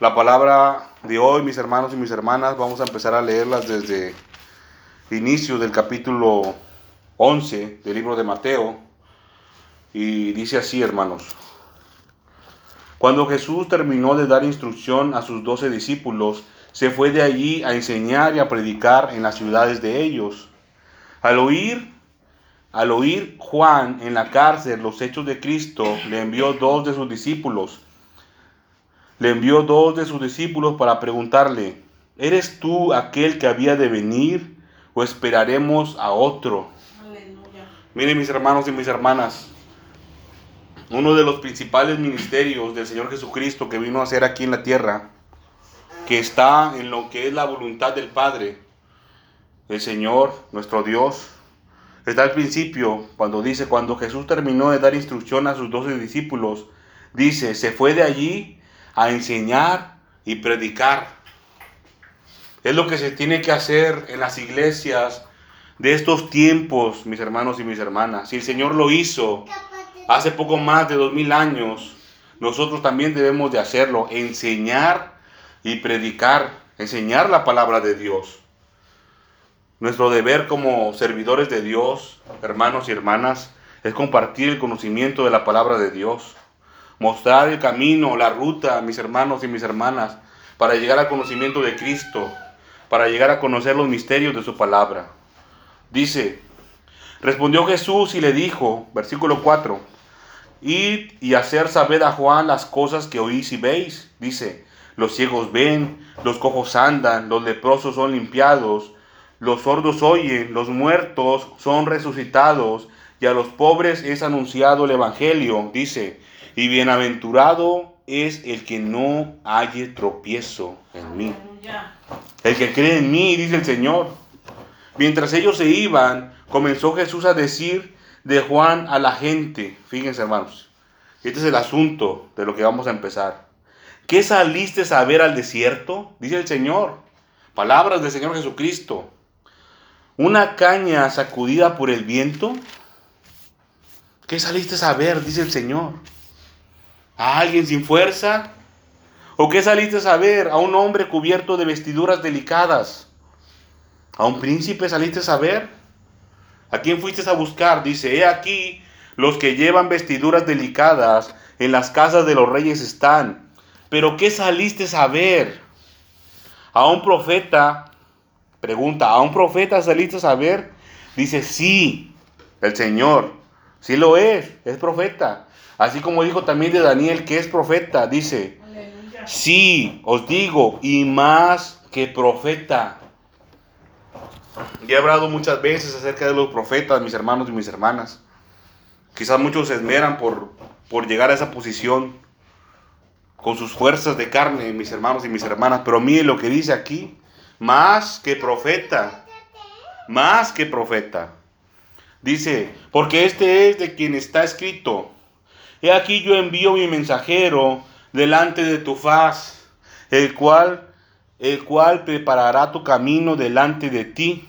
La palabra de hoy, mis hermanos y mis hermanas, vamos a empezar a leerlas desde el inicio del capítulo 11 del libro de Mateo. Y dice así, hermanos. Cuando Jesús terminó de dar instrucción a sus doce discípulos, se fue de allí a enseñar y a predicar en las ciudades de ellos. Al oír, al oír Juan en la cárcel los hechos de Cristo, le envió dos de sus discípulos le envió dos de sus discípulos para preguntarle, ¿eres tú aquel que había de venir o esperaremos a otro? Aleluya. Miren mis hermanos y mis hermanas, uno de los principales ministerios del Señor Jesucristo que vino a hacer aquí en la tierra, que está en lo que es la voluntad del Padre, el Señor, nuestro Dios, está al principio, cuando dice, cuando Jesús terminó de dar instrucción a sus doce discípulos, dice, se fue de allí a enseñar y predicar. Es lo que se tiene que hacer en las iglesias de estos tiempos, mis hermanos y mis hermanas. Si el Señor lo hizo hace poco más de dos mil años, nosotros también debemos de hacerlo, enseñar y predicar, enseñar la palabra de Dios. Nuestro deber como servidores de Dios, hermanos y hermanas, es compartir el conocimiento de la palabra de Dios mostrar el camino, la ruta, mis hermanos y mis hermanas, para llegar al conocimiento de Cristo, para llegar a conocer los misterios de su palabra. Dice, respondió Jesús y le dijo, versículo 4, id y hacer saber a Juan las cosas que oís y veis. Dice, los ciegos ven, los cojos andan, los leprosos son limpiados, los sordos oyen, los muertos son resucitados, y a los pobres es anunciado el Evangelio. Dice, y bienaventurado es el que no halle tropiezo en mí. El que cree en mí, dice el Señor. Mientras ellos se iban, comenzó Jesús a decir de Juan a la gente. Fíjense, hermanos. Este es el asunto de lo que vamos a empezar. ¿Qué saliste a ver al desierto? Dice el Señor. Palabras del Señor Jesucristo. Una caña sacudida por el viento. ¿Qué saliste a ver? Dice el Señor. ¿A alguien sin fuerza? ¿O qué saliste a ver? ¿A un hombre cubierto de vestiduras delicadas? ¿A un príncipe saliste a ver? ¿A quién fuiste a buscar? Dice, he aquí, los que llevan vestiduras delicadas en las casas de los reyes están. Pero ¿qué saliste a ver? ¿A un profeta? Pregunta, ¿a un profeta saliste a ver? Dice, sí, el Señor, sí lo es, es profeta. Así como dijo también de Daniel, que es profeta, dice, sí, os digo, y más que profeta. Ya he hablado muchas veces acerca de los profetas, mis hermanos y mis hermanas. Quizás muchos se esmeran por, por llegar a esa posición con sus fuerzas de carne, mis hermanos y mis hermanas. Pero mire lo que dice aquí, más que profeta, más que profeta. Dice, porque este es de quien está escrito, He aquí yo envío mi mensajero delante de tu faz, el cual, el cual preparará tu camino delante de ti.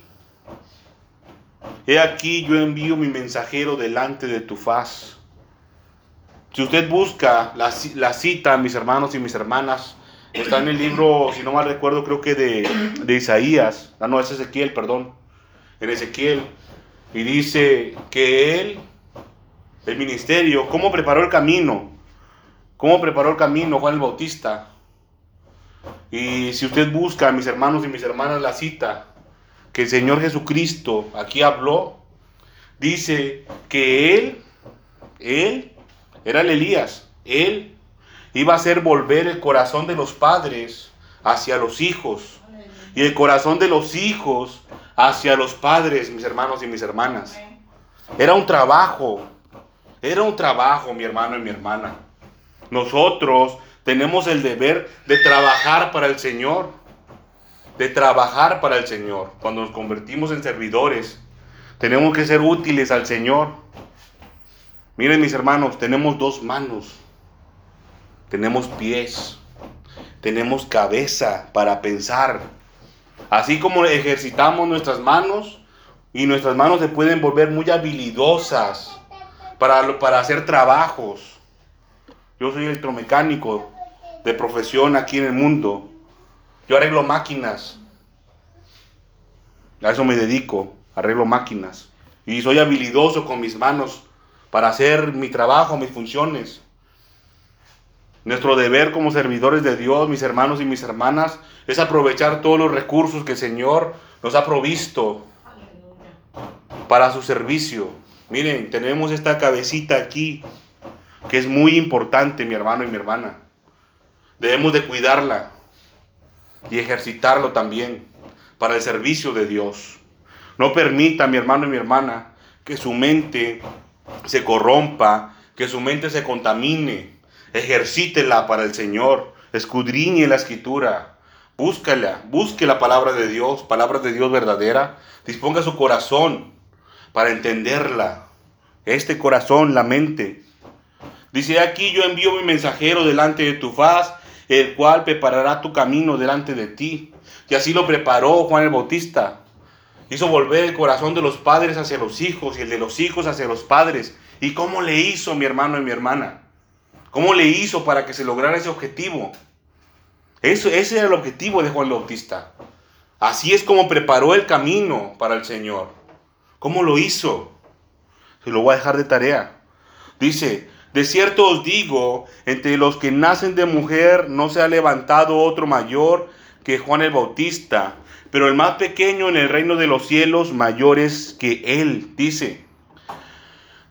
He aquí yo envío mi mensajero delante de tu faz. Si usted busca la, cita, mis hermanos y mis hermanas, está en el libro, si no mal recuerdo, creo que de, de Isaías, ah, no, es Ezequiel, perdón, en Ezequiel, y dice que él el ministerio, cómo preparó el camino, cómo preparó el camino Juan el Bautista. Y si usted busca, mis hermanos y mis hermanas, la cita que el Señor Jesucristo aquí habló, dice que Él, Él, era el Elías, Él iba a hacer volver el corazón de los padres hacia los hijos y el corazón de los hijos hacia los padres, mis hermanos y mis hermanas. Era un trabajo. Era un trabajo, mi hermano y mi hermana. Nosotros tenemos el deber de trabajar para el Señor. De trabajar para el Señor. Cuando nos convertimos en servidores, tenemos que ser útiles al Señor. Miren mis hermanos, tenemos dos manos. Tenemos pies. Tenemos cabeza para pensar. Así como ejercitamos nuestras manos y nuestras manos se pueden volver muy habilidosas para, para hacer trabajos. Yo soy electromecánico de profesión aquí en el mundo. Yo arreglo máquinas. A eso me dedico, arreglo máquinas. Y soy habilidoso con mis manos para hacer mi trabajo, mis funciones. Nuestro deber como servidores de Dios, mis hermanos y mis hermanas, es aprovechar todos los recursos que el Señor nos ha provisto para su servicio. Miren, tenemos esta cabecita aquí, que es muy importante, mi hermano y mi hermana. Debemos de cuidarla y ejercitarlo también para el servicio de Dios. No permita, mi hermano y mi hermana, que su mente se corrompa, que su mente se contamine. Ejercítela para el Señor. Escudriñe la escritura. Búscala, busque la palabra de Dios, palabra de Dios verdadera. Disponga su corazón para entenderla. Este corazón, la mente. Dice aquí yo envío mi mensajero delante de tu faz, el cual preparará tu camino delante de ti. Y así lo preparó Juan el Bautista. Hizo volver el corazón de los padres hacia los hijos y el de los hijos hacia los padres. ¿Y cómo le hizo mi hermano y mi hermana? ¿Cómo le hizo para que se lograra ese objetivo? Eso, ese era el objetivo de Juan el Bautista. Así es como preparó el camino para el Señor. ¿Cómo lo hizo? Se lo voy a dejar de tarea. Dice, de cierto os digo, entre los que nacen de mujer no se ha levantado otro mayor que Juan el Bautista, pero el más pequeño en el reino de los cielos mayor es que él, dice.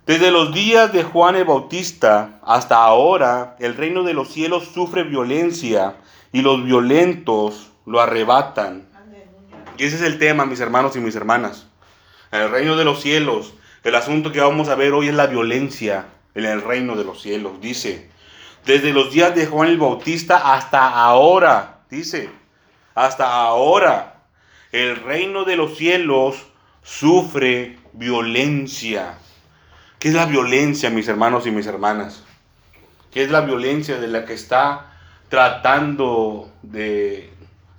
Desde los días de Juan el Bautista hasta ahora, el reino de los cielos sufre violencia y los violentos lo arrebatan. Y ese es el tema, mis hermanos y mis hermanas. En el reino de los cielos, el asunto que vamos a ver hoy es la violencia en el reino de los cielos. Dice, desde los días de Juan el Bautista hasta ahora, dice, hasta ahora, el reino de los cielos sufre violencia. ¿Qué es la violencia, mis hermanos y mis hermanas? ¿Qué es la violencia de la que está tratando de,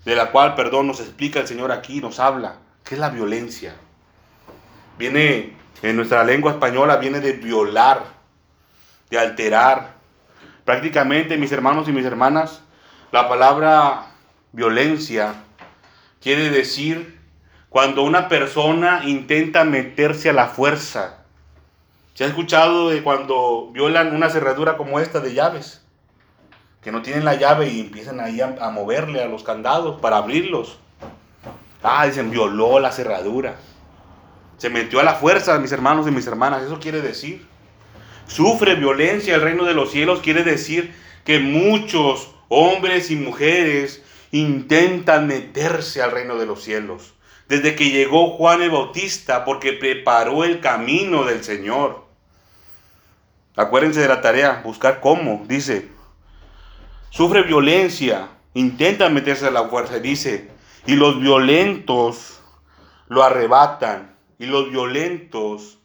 de la cual, perdón, nos explica el Señor aquí, nos habla? ¿Qué es la violencia? Viene en nuestra lengua española, viene de violar, de alterar. Prácticamente, mis hermanos y mis hermanas, la palabra violencia quiere decir cuando una persona intenta meterse a la fuerza. ¿Se ha escuchado de cuando violan una cerradura como esta de llaves? Que no tienen la llave y empiezan ahí a, moverle a los candados para abrirlos. Ah, dicen, violó la cerradura. Se metió a la fuerza, mis hermanos y mis hermanas. Eso quiere decir. Sufre violencia el reino de los cielos. Quiere decir que muchos hombres y mujeres intentan meterse al reino de los cielos. Desde que llegó Juan el Bautista, porque preparó el camino del Señor. Acuérdense de la tarea, buscar cómo, dice. Sufre violencia, intentan meterse a la fuerza, dice. Y los violentos lo arrebatan. Y los violentos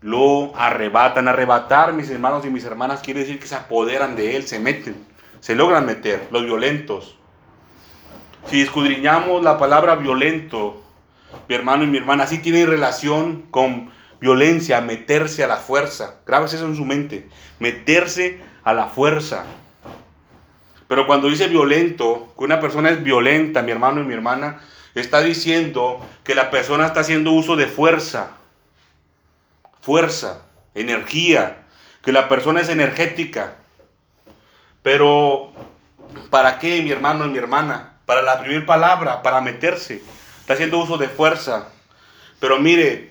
lo arrebatan. Arrebatar, mis hermanos y mis hermanas, quiere decir que se apoderan de él, se meten, se logran meter, los violentos. Si escudriñamos la palabra violento, mi hermano y mi hermana, sí tiene relación con violencia, meterse a la fuerza. Grabes eso en su mente, meterse a la fuerza. Pero cuando dice violento, que una persona es violenta, mi hermano y mi hermana, está diciendo que la persona está haciendo uso de fuerza. Fuerza, energía, que la persona es energética. Pero, ¿para qué, mi hermano y mi hermana? Para la primera palabra, para meterse. Está haciendo uso de fuerza. Pero mire,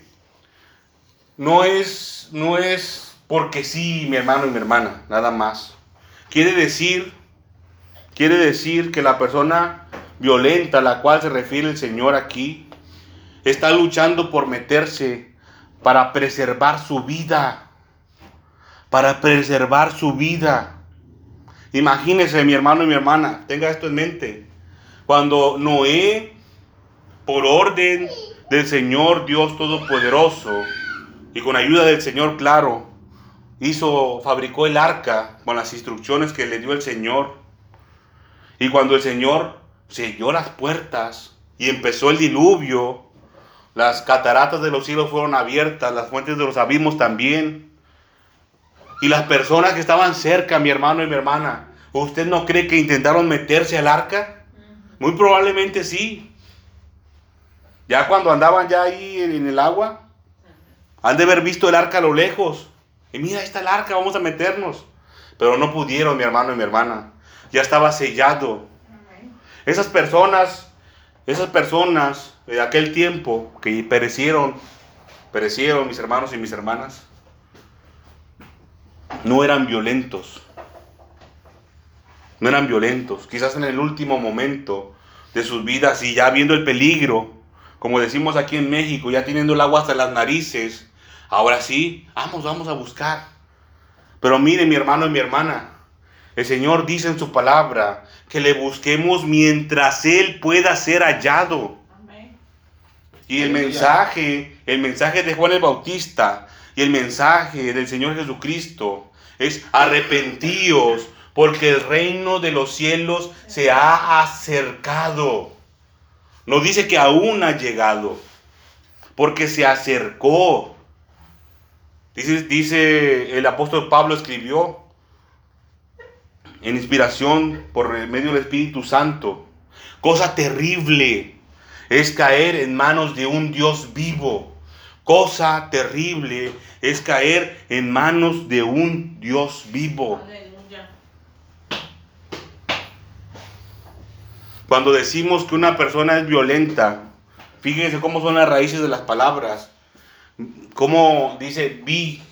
no es, no es porque sí, mi hermano y mi hermana, nada más. Quiere decir, quiere decir que la persona violenta a la cual se refiere el Señor aquí, está luchando por meterse para preservar su vida. Para preservar su vida. Imagínese, mi hermano y mi hermana, tenga esto en mente. Cuando Noé, por orden del Señor Dios Todopoderoso, y con ayuda del Señor, claro, hizo, fabricó el arca con las instrucciones que le dio el Señor. Y cuando el Señor selló las puertas y empezó el diluvio, las cataratas de los cielos fueron abiertas, las fuentes de los abismos también. Y las personas que estaban cerca, mi hermano y mi hermana, ¿usted no cree que intentaron meterse al arca? Muy probablemente sí. Ya cuando andaban ya ahí en el agua, han de haber visto el arca a lo lejos. Y mira, ahí está el arca, vamos a meternos. Pero no pudieron, mi hermano y mi hermana. Ya estaba sellado. Esas personas, esas personas de aquel tiempo que perecieron, perecieron mis hermanos y mis hermanas, no eran violentos. No eran violentos. Quizás en el último momento de sus vidas y ya viendo el peligro, como decimos aquí en México, ya teniendo el agua hasta las narices, ahora sí, vamos, vamos a buscar. Pero mire mi hermano y mi hermana, el Señor dice en su palabra que le busquemos mientras Él pueda ser hallado. Y el mensaje, el mensaje de Juan el Bautista y el mensaje del Señor Jesucristo es arrepentíos porque el reino de los cielos se ha acercado. No dice que aún ha llegado, porque se acercó. Dice, dice el apóstol Pablo escribió en inspiración por medio del Espíritu Santo. Cosa terrible es caer en manos de un Dios vivo. Cosa terrible es caer en manos de un Dios vivo. Cuando decimos que una persona es violenta, fíjense cómo son las raíces de las palabras. Cómo dice vi.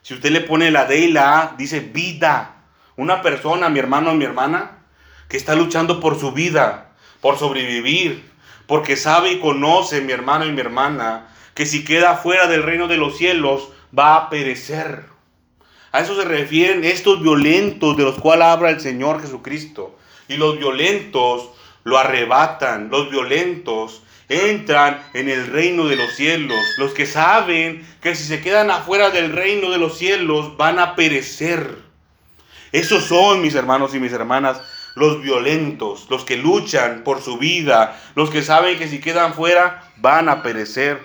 Si usted le pone la D y la A, dice vida. Una persona, mi hermano o mi hermana, que está luchando por su vida, por sobrevivir, porque sabe y conoce, mi hermano y mi hermana, que si queda fuera del reino de los cielos, va a perecer. A eso se refieren estos violentos de los cuales habla el Señor Jesucristo. Y los violentos lo arrebatan, los violentos entran en el reino de los cielos. Los que saben que si se quedan afuera del reino de los cielos van a perecer. Esos son, mis hermanos y mis hermanas, los violentos, los que luchan por su vida, los que saben que si quedan fuera van a perecer.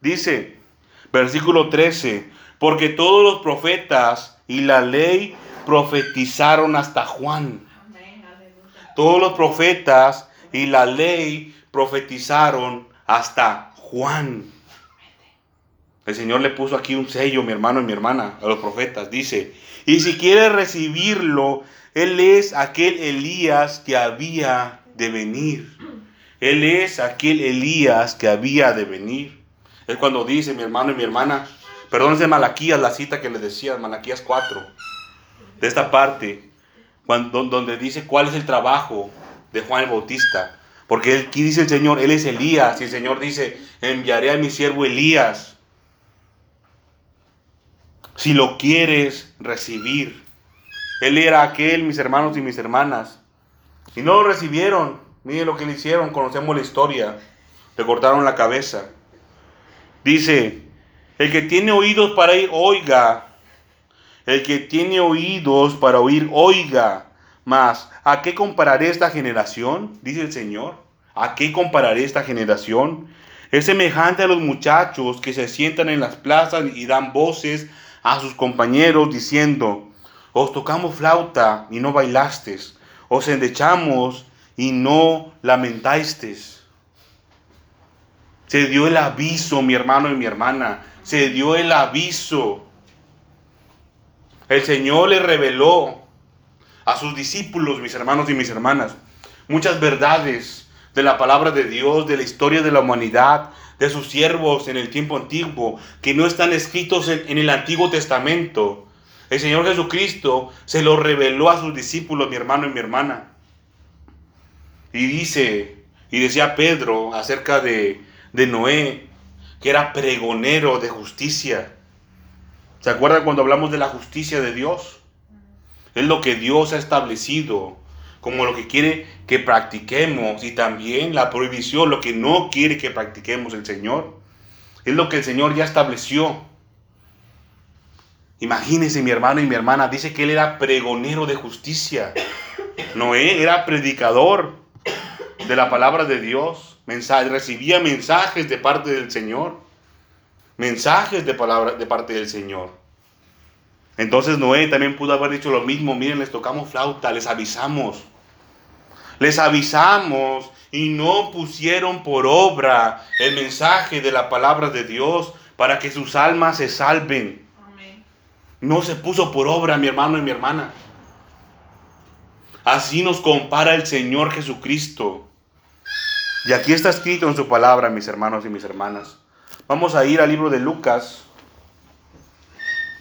Dice, versículo 13, porque todos los profetas y la ley profetizaron hasta Juan. Todos los profetas y la ley profetizaron hasta Juan. El Señor le puso aquí un sello, mi hermano y mi hermana, a los profetas. Dice, y si quiere recibirlo, Él es aquel Elías que había de venir. Él es aquel Elías que había de venir. Es cuando dice mi hermano y mi hermana, perdón, es Malaquías la cita que le decía, Malaquías 4, de esta parte, cuando, donde dice cuál es el trabajo de Juan el Bautista. Porque aquí dice el Señor, Él es Elías, y el Señor dice, enviaré a mi siervo Elías. Si lo quieres recibir. Él era aquel, mis hermanos y mis hermanas. Y no lo recibieron. Miren lo que le hicieron, conocemos la historia. Le cortaron la cabeza. Dice, el que tiene oídos para ir, oiga. El que tiene oídos para oír, oiga. Mas, ¿a qué compararé esta generación? Dice el Señor. ¿A qué compararé esta generación? Es semejante a los muchachos que se sientan en las plazas y dan voces a sus compañeros diciendo, os tocamos flauta y no bailastes, os endechamos y no lamentasteis. Se dio el aviso, mi hermano y mi hermana, se dio el aviso. El Señor le reveló a sus discípulos, mis hermanos y mis hermanas, muchas verdades de la palabra de Dios, de la historia de la humanidad, de sus siervos en el tiempo antiguo, que no están escritos en, el Antiguo Testamento. El Señor Jesucristo se lo reveló a sus discípulos, mi hermano y mi hermana. Y dice, y decía Pedro acerca de, de Noé, que era pregonero de justicia. ¿Se acuerdan cuando hablamos de la justicia de Dios? Es lo que Dios ha establecido como lo que quiere que practiquemos y también la prohibición, lo que no quiere que practiquemos el Señor. Es lo que el Señor ya estableció. Imagínense mi hermano y mi hermana, dice que él era pregonero de justicia. Noé era predicador de la palabra de Dios, recibía mensajes de parte del Señor, mensajes de palabra de parte del Señor. Entonces Noé también pudo haber dicho lo mismo, miren, les tocamos flauta, les avisamos. Les avisamos y no pusieron por obra el mensaje de la palabra de Dios para que sus almas se salven. No se puso por obra, mi hermano y mi hermana. Así nos compara el Señor Jesucristo. Y aquí está escrito en su palabra, mis hermanos y mis hermanas. Vamos a ir al libro de Lucas.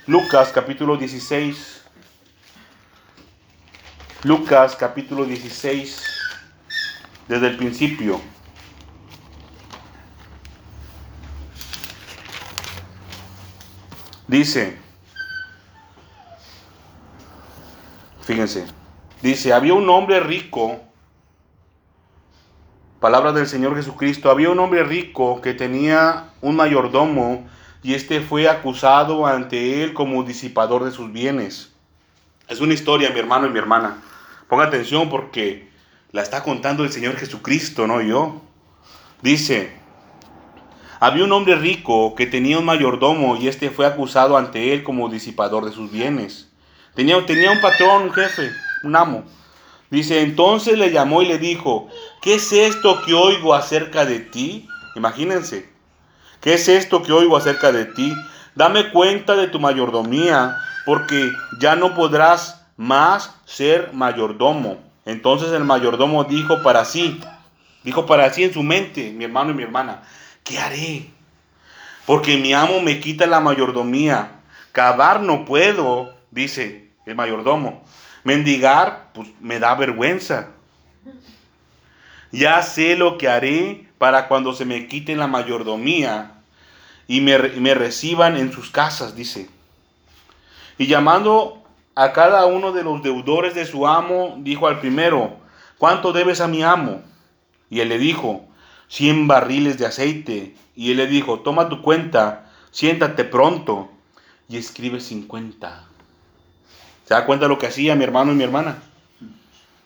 Lucas capítulo 16. Lucas capítulo 16. Desde el principio. Dice, Fíjense, dice, había un hombre rico, palabra del Señor Jesucristo, había un hombre rico que tenía un mayordomo y este fue acusado ante él como disipador de sus bienes. Es una historia, mi hermano y mi hermana. Ponga atención porque la está contando el Señor Jesucristo, no yo. Dice, había un hombre rico que tenía un mayordomo y este fue acusado ante él como disipador de sus bienes. Tenía, un patrón, un jefe, un amo. Dice, entonces le llamó y le dijo, ¿qué es esto que oigo acerca de ti? Imagínense, ¿qué es esto que oigo acerca de ti? Dame cuenta de tu mayordomía, porque ya no podrás más ser mayordomo. Entonces el mayordomo dijo para sí, dijo para sí en su mente, mi hermano y mi hermana, ¿qué haré? Porque mi amo me quita la mayordomía, cavar no puedo, dice, el mayordomo. Mendigar, pues me da vergüenza. Ya sé lo que haré para cuando se me quite la mayordomía y me, me reciban en sus casas, dice. Y llamando a cada uno de los deudores de su amo, dijo al primero, ¿cuánto debes a mi amo? Y él le dijo, cien barriles de aceite. Y él le dijo, toma tu cuenta, siéntate pronto y escribe cincuenta. ¿Se da cuenta lo que hacía mi hermano y mi hermana?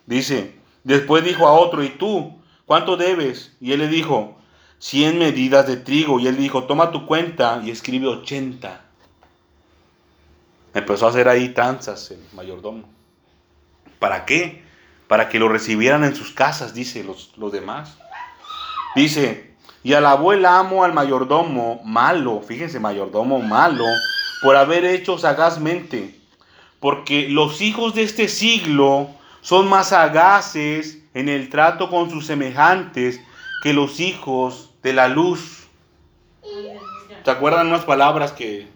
Dice, después dijo a otro, ¿y tú? ¿Cuánto debes? Y él le dijo, 100 medidas de trigo. Y él dijo, toma tu cuenta y escribe 80. Empezó a hacer ahí tanzas el mayordomo. ¿Para qué? Para que lo recibieran en sus casas, dice los, los demás. Dice, y alabó el amo al mayordomo malo, fíjense, mayordomo malo, por haber hecho sagazmente porque los hijos de este siglo son más sagaces en el trato con sus semejantes que los hijos de la luz. ¿Se acuerdan unas palabras que,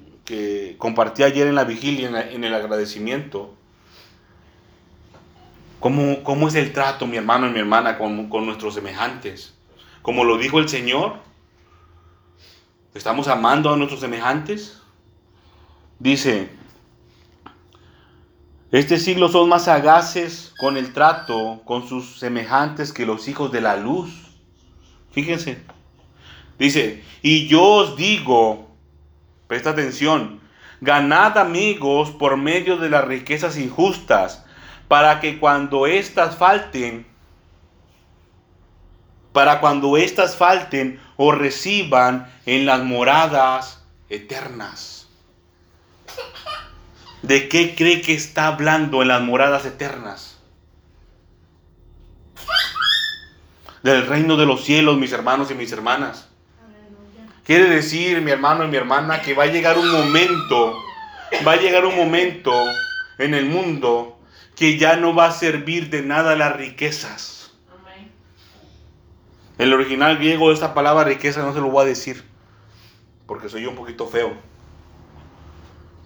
compartí ayer en la vigilia, en, el agradecimiento? ¿Cómo, ¿Cómo, es el trato, mi hermano y mi hermana, con, con nuestros semejantes? Como lo dijo el Señor, ¿estamos amando a nuestros semejantes? Dice, este siglo son más sagaces con el trato con sus semejantes que los hijos de la luz. Fíjense. Dice, y yo os digo, presta atención, ganad amigos por medio de las riquezas injustas, para que cuando éstas falten, para cuando éstas falten, os reciban en las moradas eternas. ¿De qué cree que está hablando en las moradas eternas? Del reino de los cielos, mis hermanos y mis hermanas. Quiere decir, mi hermano y mi hermana, que va a llegar un momento, va a llegar un momento en el mundo que ya no va a servir de nada las riquezas. El original griego de esta palabra riqueza no se lo voy a decir, porque soy un poquito feo.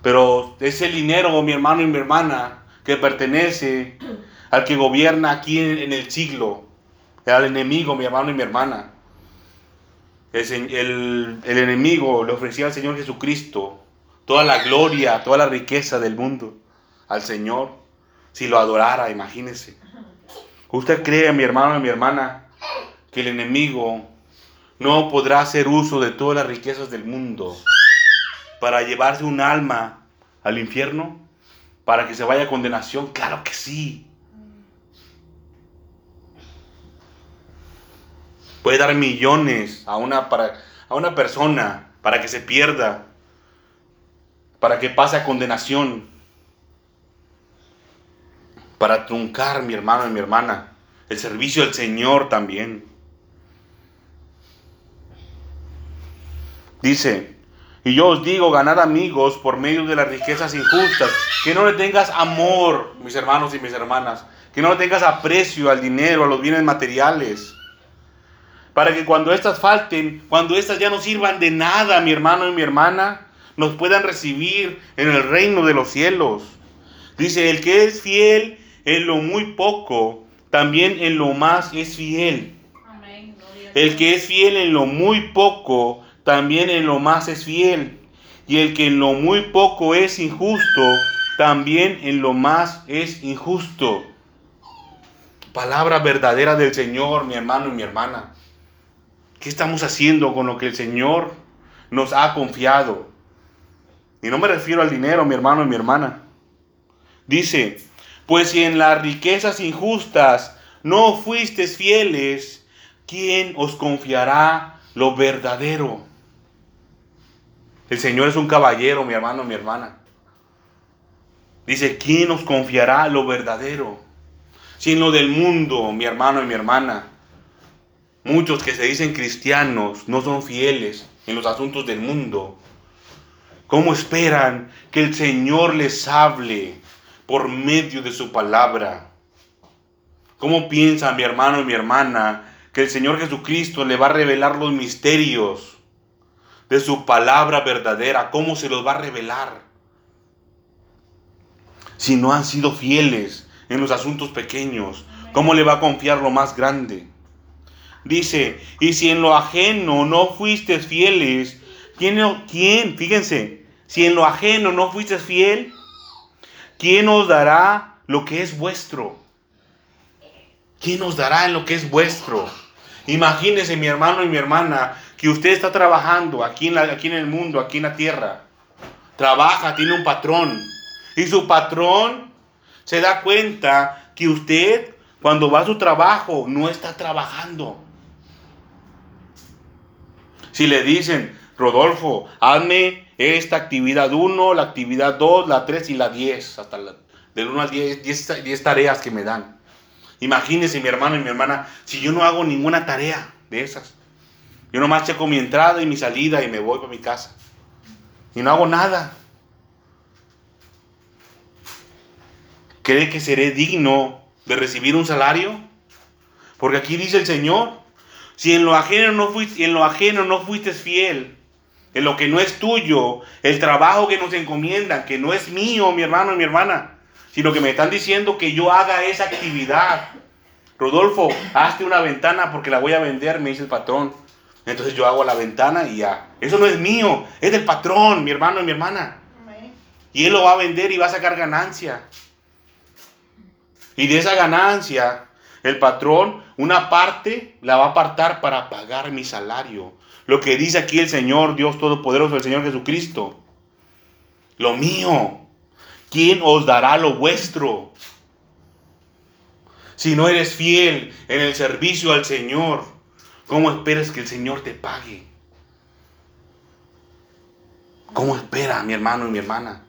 Pero ese dinero, mi hermano y mi hermana, que pertenece al que gobierna aquí en, el siglo, al enemigo, mi hermano y mi hermana. el, el- el enemigo le ofrecía al Señor Jesucristo toda la gloria, toda la riqueza del mundo al Señor, si lo adorara, imagínese. ¿Usted cree, mi hermano y mi hermana, que el enemigo no podrá hacer uso de todas las riquezas del mundo para llevarse un alma al infierno? ¿Para que se vaya a condenación? Claro que sí. Puede dar millones a una, para, a una persona para que se pierda, para que pase a condenación, para truncar, mi hermano y mi hermana, el servicio del Señor también. Dice, y yo os digo, ganad amigos por medio de las riquezas injustas, que no le tengas amor, mis hermanos y mis hermanas, que no le tengas aprecio al dinero, a los bienes materiales para que cuando éstas falten, cuando éstas ya no sirvan de nada, mi hermano y mi hermana, nos puedan recibir en el reino de los cielos. Dice, el que es fiel en lo muy poco, también en lo más es fiel. Amén. El que es fiel en lo muy poco, también en lo más es fiel. Y el que en lo muy poco es injusto, también en lo más es injusto. Palabra verdadera del Señor, mi hermano y mi hermana. ¿Qué estamos haciendo con lo que el Señor nos ha confiado? Y no me refiero al dinero, mi hermano y mi hermana. Dice, pues si en las riquezas injustas no fuisteis fieles, ¿quién os confiará lo verdadero? El Señor es un caballero, mi hermano, mi hermana. Dice, ¿quién os confiará lo verdadero? Si en lo del mundo, mi hermano y mi hermana, muchos que se dicen cristianos no son fieles en los asuntos del mundo, ¿cómo esperan que el Señor les hable por medio de su palabra? ¿Cómo piensa mi hermano y mi hermana que el Señor Jesucristo le va a revelar los misterios de su palabra verdadera? ¿Cómo se los va a revelar? Si no han sido fieles en los asuntos pequeños, ¿cómo le va a confiar lo más grande? Dice, y si en lo ajeno no fuiste fieles, ¿quién, quién? Fíjense, si en lo ajeno no fuiste fiel, ¿quién os dará lo que es vuestro? ¿Quién os dará en lo que es vuestro? Imagínese, mi hermano y mi hermana, que usted está trabajando aquí en, la- aquí en el mundo, aquí en la tierra. Trabaja, tiene un patrón. Y su patrón se da cuenta que usted, cuando va a su trabajo, no está trabajando. Si le dicen, Rodolfo, hazme esta actividad 1, la actividad 2, la 3 y la 10, hasta la, del 1 al 10, 10, 10 tareas que me dan. Imagínese mi hermano y mi hermana, si yo no hago ninguna tarea de esas. Yo nomás checo mi entrada y mi salida y me voy para mi casa. Y no hago nada. ¿Cree que seré digno de recibir un salario? Porque aquí dice el Señor, si en lo ajeno no fuiste, en lo ajeno no fuiste fiel, en lo que no es tuyo, el trabajo que nos encomiendan, que no es mío, mi hermano y mi hermana, sino que me están diciendo que yo haga esa actividad. Rodolfo, hazte una ventana porque la voy a vender, me dice el patrón. Entonces yo hago la ventana y ya. Eso no es mío, es del patrón, mi hermano y mi hermana. Y él lo va a vender y va a sacar ganancia. Y de esa ganancia, el patrón, una parte la va a apartar para pagar mi salario. Lo que dice aquí el Señor, Dios Todopoderoso, el Señor Jesucristo. Lo mío. ¿Quién os dará lo vuestro? Si no eres fiel en el servicio al Señor, ¿cómo esperas que el Señor te pague? ¿Cómo espera mi hermano y mi hermana?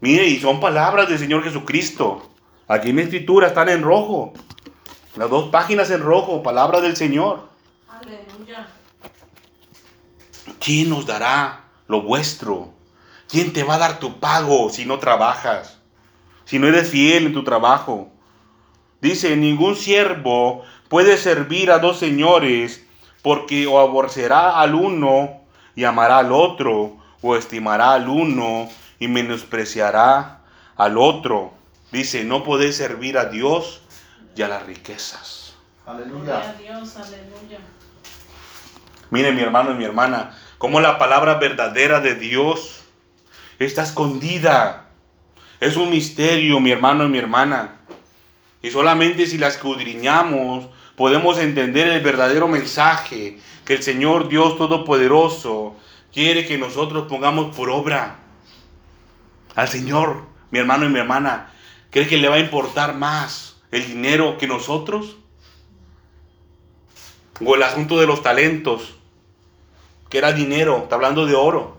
Mire, y son palabras del Señor Jesucristo. Aquí en la escritura están en rojo. Las dos páginas en rojo, palabras del Señor. Aleluya. ¿Quién nos dará lo vuestro? ¿Quién te va a dar tu pago si no trabajas? Si no eres fiel en tu trabajo. Dice, ningún siervo puede servir a dos señores porque o aborrecerá al uno y amará al otro, o estimará al uno y menospreciará al otro. Dice, no podéis servir a Dios y a las riquezas. Aleluya. Dios. Aleluya. Mire mi hermano y mi hermana, cómo la palabra verdadera de Dios está escondida. Es un misterio, mi hermano y mi hermana. Y solamente si la escudriñamos podemos entender el verdadero mensaje que el Señor Dios Todopoderoso quiere que nosotros pongamos por obra. Al Señor, mi hermano y mi hermana, ¿cree que le va a importar más el dinero que nosotros? O el asunto de los talentos, que era dinero, está hablando de oro.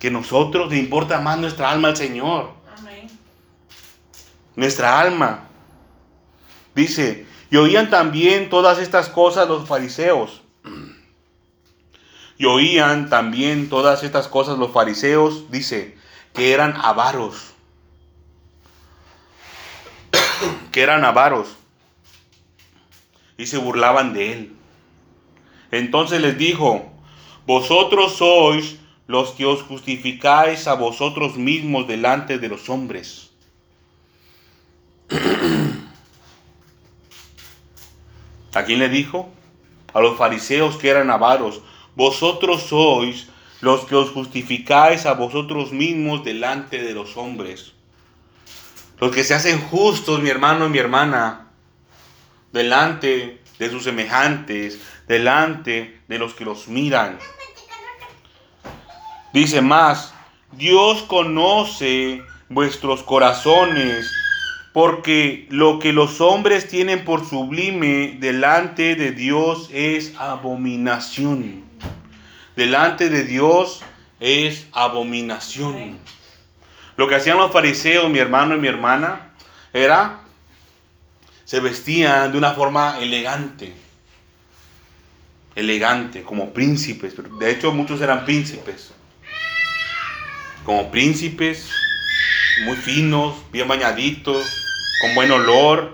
Que nosotros le importa más nuestra alma al Señor. Amén. Nuestra alma. Dice, y oían también todas estas cosas los fariseos. Y oían también todas estas cosas los fariseos, dice, que eran avaros. que eran avaros. Y se burlaban de él. Entonces les dijo, vosotros sois los que os justificáis a vosotros mismos delante de los hombres. ¿A quién le dijo? A los fariseos que eran avaros. Vosotros sois los que os justificáis a vosotros mismos delante de los hombres. Los que se hacen justos, mi hermano y mi hermana, delante de sus semejantes, delante de los que los miran. Dice más, Dios conoce vuestros corazones, porque lo que los hombres tienen por sublime delante de Dios es abominación. Delante de Dios es abominación. Lo que hacían los fariseos, mi hermano y mi hermana, era, se vestían de una forma elegante. Elegante, como príncipes. De hecho, muchos eran príncipes. Como príncipes, muy finos, bien bañaditos, con buen olor.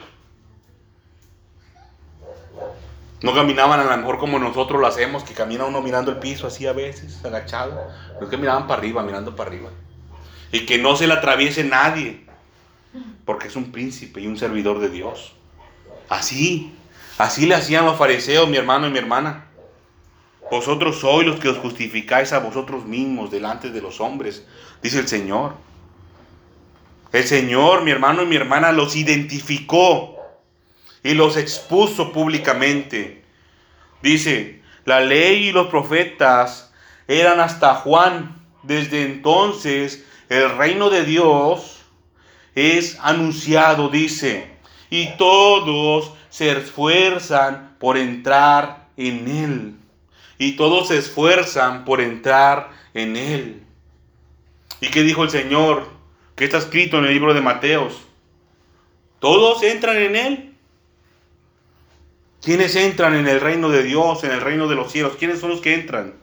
No caminaban a lo mejor como nosotros lo hacemos, que camina uno mirando el piso así a veces, agachado. No es que miraban para arriba, mirando para arriba. Y que no se le atraviese nadie, porque es un príncipe y un servidor de Dios. Así, así le hacían los fariseos, mi hermano y mi hermana. Vosotros sois los que os justificáis a vosotros mismos delante de los hombres, dice el Señor. El Señor, mi hermano y mi hermana, los identificó y los expuso públicamente. Dice, la ley y los profetas eran hasta Juan. Desde entonces el reino de Dios es anunciado, dice, y todos se esfuerzan por entrar en él. Y todos se esfuerzan por entrar en él. ¿Y qué dijo el Señor? Que está escrito en el libro de Mateos. Todos entran en él. ¿Quiénes entran en el reino de Dios, en el reino de los cielos? ¿Quiénes son los que entran?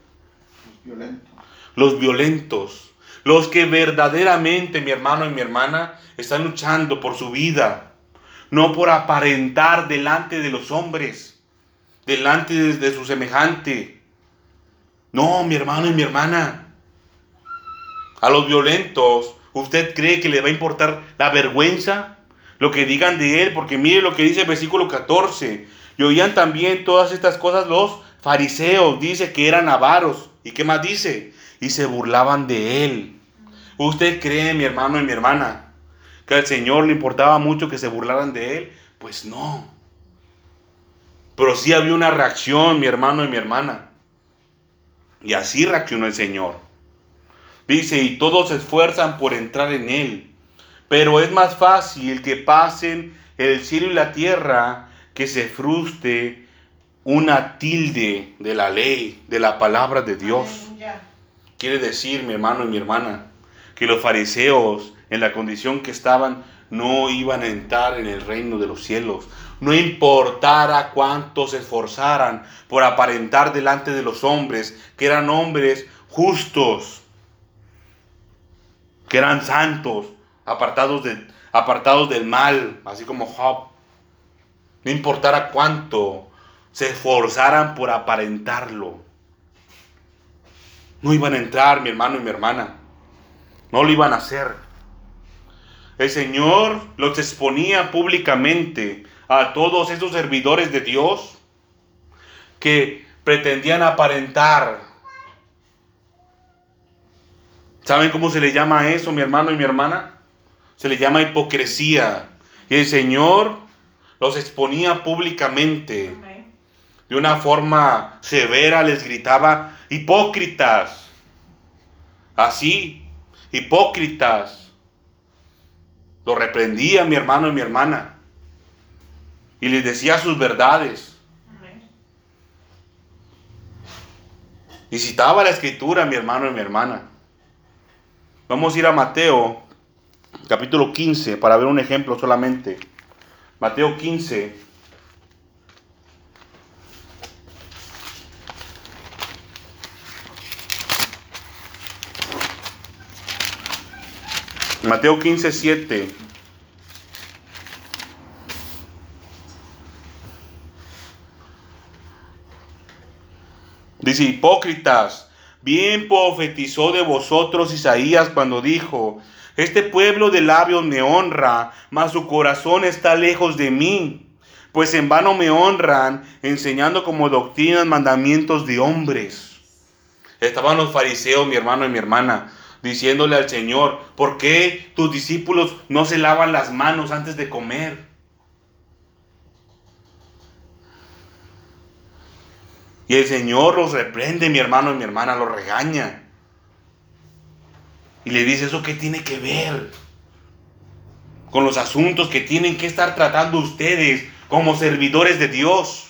Violento. Los violentos. Los que verdaderamente, mi hermano y mi hermana, están luchando por su vida. No por aparentar delante de los hombres, delante de, de su semejante. No, mi hermano y mi hermana. A los violentos, ¿usted cree que le va a importar la vergüenza? Lo que digan de él, porque mire lo que dice el versículo 14. Y oían también todas estas cosas los fariseos, dice que eran avaros. ¿Y qué más dice? Y se burlaban de él. ¿Usted cree, mi hermano y mi hermana, que al Señor le importaba mucho que se burlaran de él? Pues no. Pero sí había una reacción, mi hermano y mi hermana. Y así reaccionó el Señor. Dice, y todos se esfuerzan por entrar en Él. Pero es más fácil que pasen el cielo y la tierra que se frustre una tilde de la ley, de la palabra de Dios. Quiere decir, mi hermano y mi hermana, que los fariseos, en la condición que estaban, no iban a entrar en el reino de los cielos. No importara cuánto se esforzaran por aparentar delante de los hombres que eran hombres justos, que eran santos, apartados, de, apartados del mal, así como Job. No importara cuánto se esforzaran por aparentarlo. No iban a entrar, mi hermano y mi hermana. No lo iban a hacer. El Señor los exponía públicamente a todos esos servidores de Dios que pretendían aparentar. ¿Saben cómo se le llama a eso, mi hermano y mi hermana? Se le llama hipocresía. Y el Señor los exponía públicamente. De una forma severa les gritaba, hipócritas. Así, hipócritas. Lo reprendía mi hermano y mi hermana. Y les decía sus verdades. Y citaba la escritura, mi hermano y mi hermana. Vamos a ir a Mateo, capítulo 15, para ver un ejemplo solamente. Mateo 15. Mateo 15, 7. Dice, hipócritas, bien profetizó de vosotros Isaías cuando dijo, este pueblo de labios me honra, mas su corazón está lejos de mí, pues en vano me honran, enseñando como doctrinas mandamientos de hombres. Estaban los fariseos, mi hermano y mi hermana, diciéndole al Señor, ¿por qué tus discípulos no se lavan las manos antes de comer? Y el Señor los reprende, mi hermano y mi hermana, los regaña. Y le dice, ¿eso qué tiene que ver? Con los asuntos que tienen que estar tratando ustedes como servidores de Dios.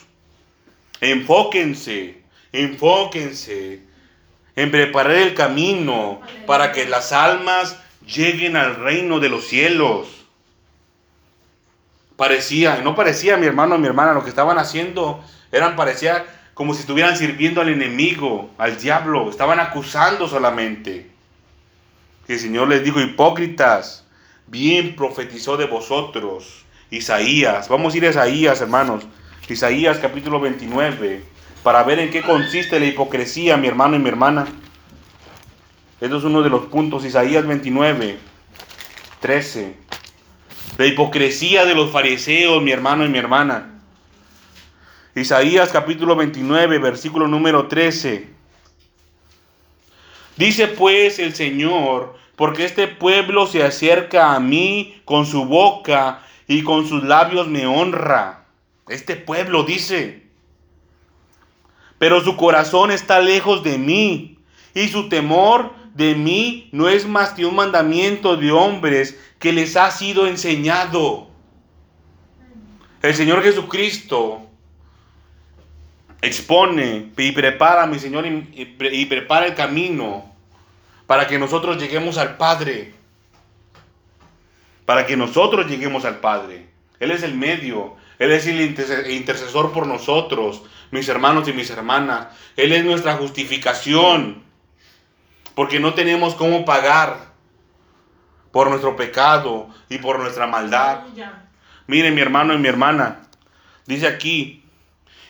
Enfóquense, enfóquense en preparar el camino para que las almas lleguen al reino de los cielos. Parecía, no parecía mi hermano, mi hermana, lo que estaban haciendo eran parecía como si estuvieran sirviendo al enemigo, al diablo, estaban acusando solamente. Y el Señor les dijo, hipócritas, bien profetizó de vosotros. Isaías, vamos a ir a Isaías, hermanos. Isaías capítulo 29, para ver en qué consiste la hipocresía, mi hermano y mi hermana. Esto es uno de los puntos, Isaías 29, 13. La hipocresía de los fariseos, mi hermano y mi hermana. Isaías capítulo 29, versículo número 13. Dice pues el Señor, porque este pueblo se acerca a mí con su boca y con sus labios me honra. Este pueblo dice, pero su corazón está lejos de mí y su temor de mí no es más que un mandamiento de hombres que les ha sido enseñado. El Señor Jesucristo expone y prepara, mi Señor, y, y pre- y prepara el camino para que nosotros lleguemos al Padre. Para que nosotros lleguemos al Padre. Él es el medio. Él es el interce- intercesor por nosotros, mis hermanos y mis hermanas. Él es nuestra justificación. Porque no tenemos cómo pagar por nuestro pecado y por nuestra maldad. Aleluya. Mire mi hermano y mi hermana, dice aquí,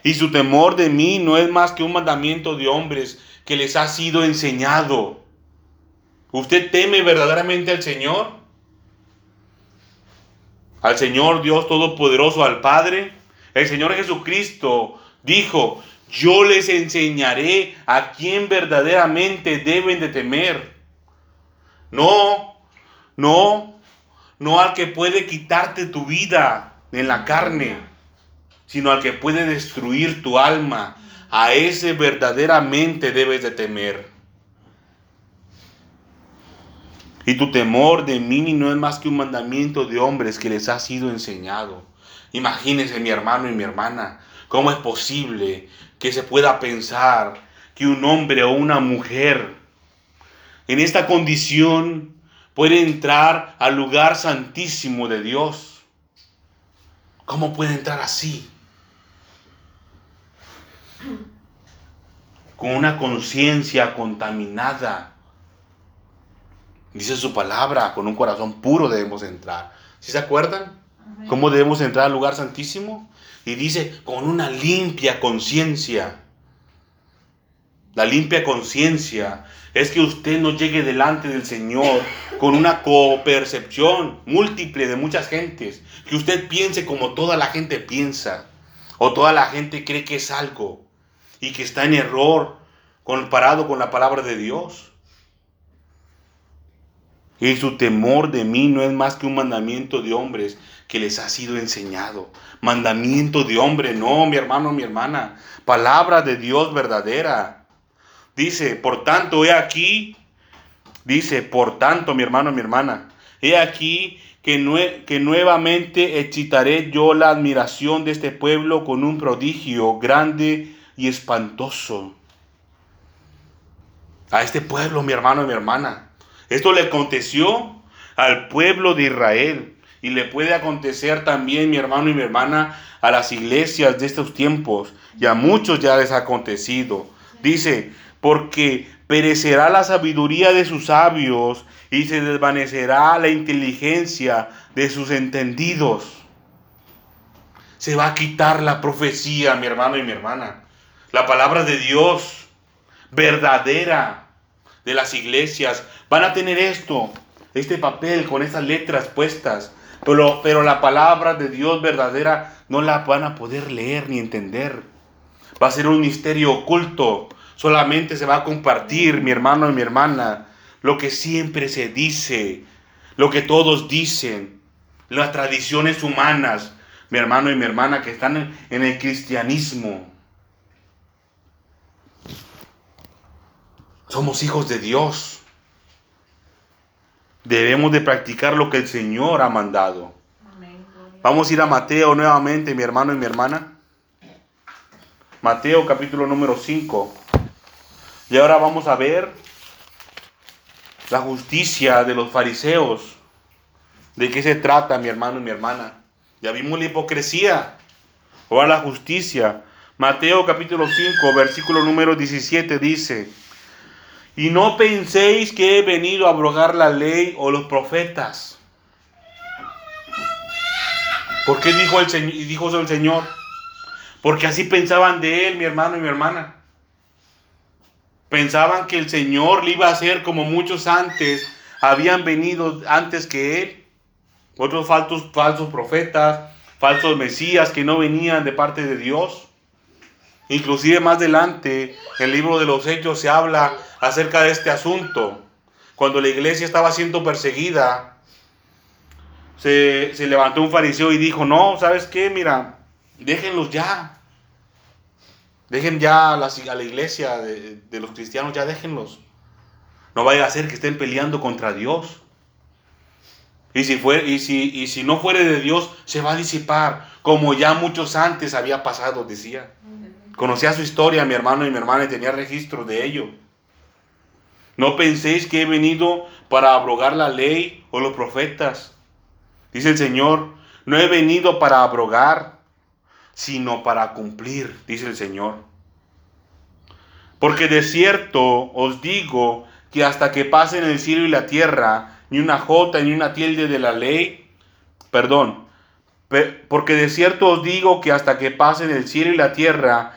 y su temor de mí no es más que un mandamiento de hombres que les ha sido enseñado. ¿Usted teme verdaderamente al Señor? Al Señor Dios Todopoderoso, al Padre. El Señor Jesucristo dijo, yo les enseñaré a quién verdaderamente deben de temer. No, no, no al que puede quitarte tu vida en la carne, sino al que puede destruir tu alma. A ese verdaderamente debes de temer. Y tu temor de mí no es más que un mandamiento de hombres que les ha sido enseñado. Imagínense mi hermano y mi hermana, cómo es posible que se pueda pensar que un hombre o una mujer en esta condición puede entrar al lugar santísimo de Dios. ¿Cómo puede entrar así? Con una conciencia contaminada. Dice su palabra, con un corazón puro debemos entrar. ¿Sí se acuerdan? Amén. ¿Cómo debemos entrar al lugar santísimo? Y dice, con una limpia conciencia. La limpia conciencia es que usted no llegue delante del Señor con una copercepción múltiple de muchas gentes. Que usted piense como toda la gente piensa. O toda la gente cree que es algo. Y que está en error comparado con la palabra de Dios. Y su temor de mí no es más que un mandamiento de hombres que les ha sido enseñado. Mandamiento de hombre, no, mi hermano, mi hermana. Palabra de Dios verdadera. Dice, por tanto, he aquí, dice, por tanto, mi hermano, mi hermana, he aquí que, nue- que nuevamente excitaré yo la admiración de este pueblo con un prodigio grande y espantoso. A este pueblo, mi hermano y mi hermana. Esto le aconteció al pueblo de Israel y le puede acontecer también, mi hermano y mi hermana, a las iglesias de estos tiempos y a muchos ya les ha acontecido. Dice, porque perecerá la sabiduría de sus sabios y se desvanecerá la inteligencia de sus entendidos. Se va a quitar la profecía, mi hermano y mi hermana. La palabra de Dios verdadera de las iglesias van a tener esto, este papel con esas letras puestas. Pero, pero la palabra de Dios verdadera no la van a poder leer ni entender. Va a ser un misterio oculto. Solamente se va a compartir, mi hermano y mi hermana, lo que siempre se dice, lo que todos dicen, las tradiciones humanas, mi hermano y mi hermana, que están en, en el cristianismo. Somos hijos de Dios. Debemos de practicar lo que el Señor ha mandado. Vamos a ir a Mateo nuevamente, mi hermano y mi hermana. Mateo capítulo número 5. Y ahora vamos a ver la justicia de los fariseos. ¿De qué se trata, mi hermano y mi hermana? Ya vimos la hipocresía. Ahora la justicia. Mateo capítulo 5, versículo número 17 dice, y no penséis que he venido a abrogar la ley o los profetas. ¿Por qué dijo el dijo eso el Señor. Porque así pensaban de él, mi hermano y mi hermana. Pensaban que el Señor le iba a hacer como muchos antes habían venido antes que él. Otros falsos, falsos profetas, falsos mesías que no venían de parte de Dios. Inclusive más adelante, en el libro de los Hechos se habla acerca de este asunto. Cuando la iglesia estaba siendo perseguida, se, se levantó un fariseo y dijo, no, ¿sabes qué? Mira, déjenlos ya. Dejen ya a la, la iglesia de, de los cristianos, ya déjenlos. No vaya a ser que estén peleando contra Dios. Y si, fue, y, si, y si no fuere de Dios, se va a disipar, como ya muchos antes había pasado, decía. Conocía su historia, mi hermano y mi hermana, y tenía registro de ello. No penséis que he venido para abrogar la ley o los profetas. Dice el Señor, no he venido para abrogar, sino para cumplir, dice el Señor. Porque de cierto os digo que hasta que pasen el cielo y la tierra, ni una jota ni una tilde de la ley, perdón, pe- porque de cierto os digo que hasta que pasen el cielo y la tierra,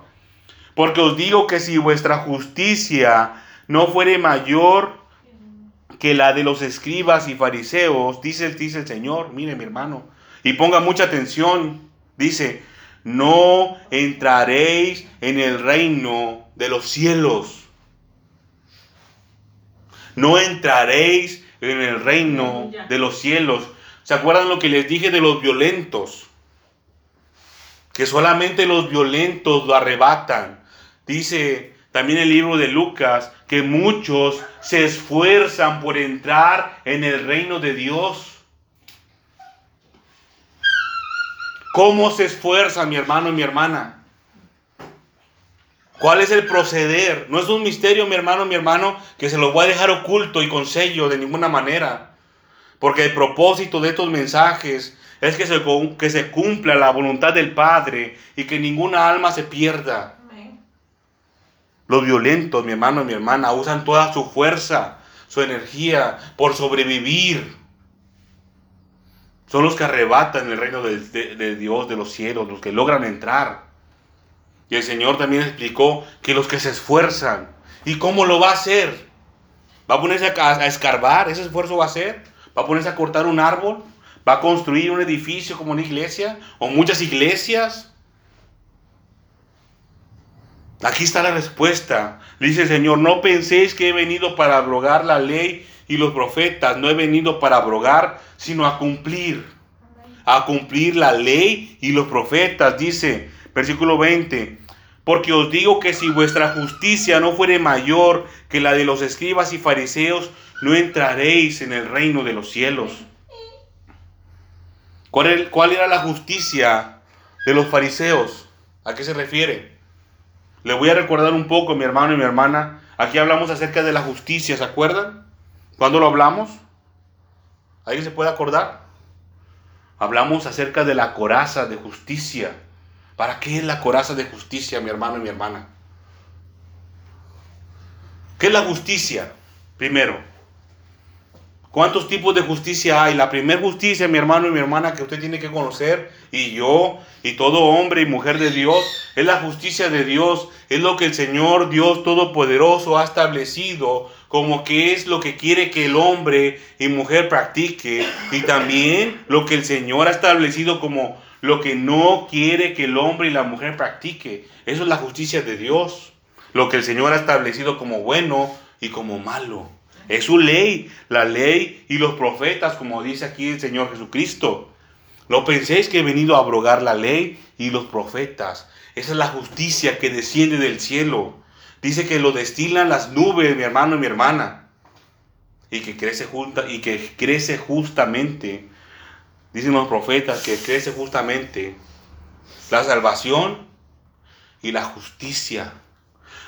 Porque os digo que si vuestra justicia no fuere mayor que la de los escribas y fariseos, dice, dice el Señor, mire mi hermano, y ponga mucha atención, dice, no entraréis en el reino de los cielos. No entraréis en el reino de los cielos. ¿Se acuerdan lo que les dije de los violentos? Que solamente los violentos lo arrebatan. Dice también el libro de Lucas que muchos se esfuerzan por entrar en el reino de Dios. ¿Cómo se esfuerza mi hermano y mi hermana? ¿Cuál es el proceder? No es un misterio, mi hermano, mi hermano, que se lo voy a dejar oculto y con sello de ninguna manera. Porque el propósito de estos mensajes es que se, que se cumpla la voluntad del Padre y que ninguna alma se pierda. Los violentos, mi hermano y mi hermana, usan toda su fuerza, su energía por sobrevivir. Son los que arrebatan el reino de Dios, de los cielos, los que logran entrar. Y el Señor también explicó que los que se esfuerzan, ¿y cómo lo va a hacer? ¿Va a ponerse a, a escarbar? ¿Ese esfuerzo va a hacer? ¿Va a ponerse a cortar un árbol? ¿Va a construir un edificio como una iglesia? ¿O muchas iglesias? Aquí está la respuesta. Dice el Señor, no penséis que he venido para abrogar la ley y los profetas. No he venido para abrogar, sino a cumplir. A cumplir la ley y los profetas. Dice, versículo 20. Porque os digo que si vuestra justicia no fuere mayor que la de los escribas y fariseos, no entraréis en el reino de los cielos. ¿Cuál era, la justicia de los fariseos? ¿A qué se refiere? Le voy a recordar un poco, mi hermano y mi hermana. Aquí hablamos acerca de la justicia, ¿se acuerdan? ¿Cuándo lo hablamos? ¿Alguien se puede acordar? Hablamos acerca de la coraza de justicia. ¿Para qué es la coraza de justicia, mi hermano y mi hermana? ¿Qué es la justicia? Primero, ¿cuántos tipos de justicia hay? La primera justicia, mi hermano y mi hermana, que usted tiene que conocer, y yo, y todo hombre y mujer de Dios, es la justicia de Dios, es lo que el Señor Dios Todopoderoso ha establecido como que es lo que quiere que el hombre y mujer practique, y también lo que el Señor ha establecido como lo que no quiere que el hombre y la mujer practique. Eso es la justicia de Dios. Lo que el Señor ha establecido como bueno y como malo. Es su ley, la ley y los profetas, como dice aquí el Señor Jesucristo. No penséis que he venido a abrogar la ley y los profetas. Esa es la justicia que desciende del cielo. Dice que lo destilan las nubes, mi hermano y mi hermana. Y que crece, junta, y que crece justamente Dicen los profetas que crece justamente la salvación y la justicia.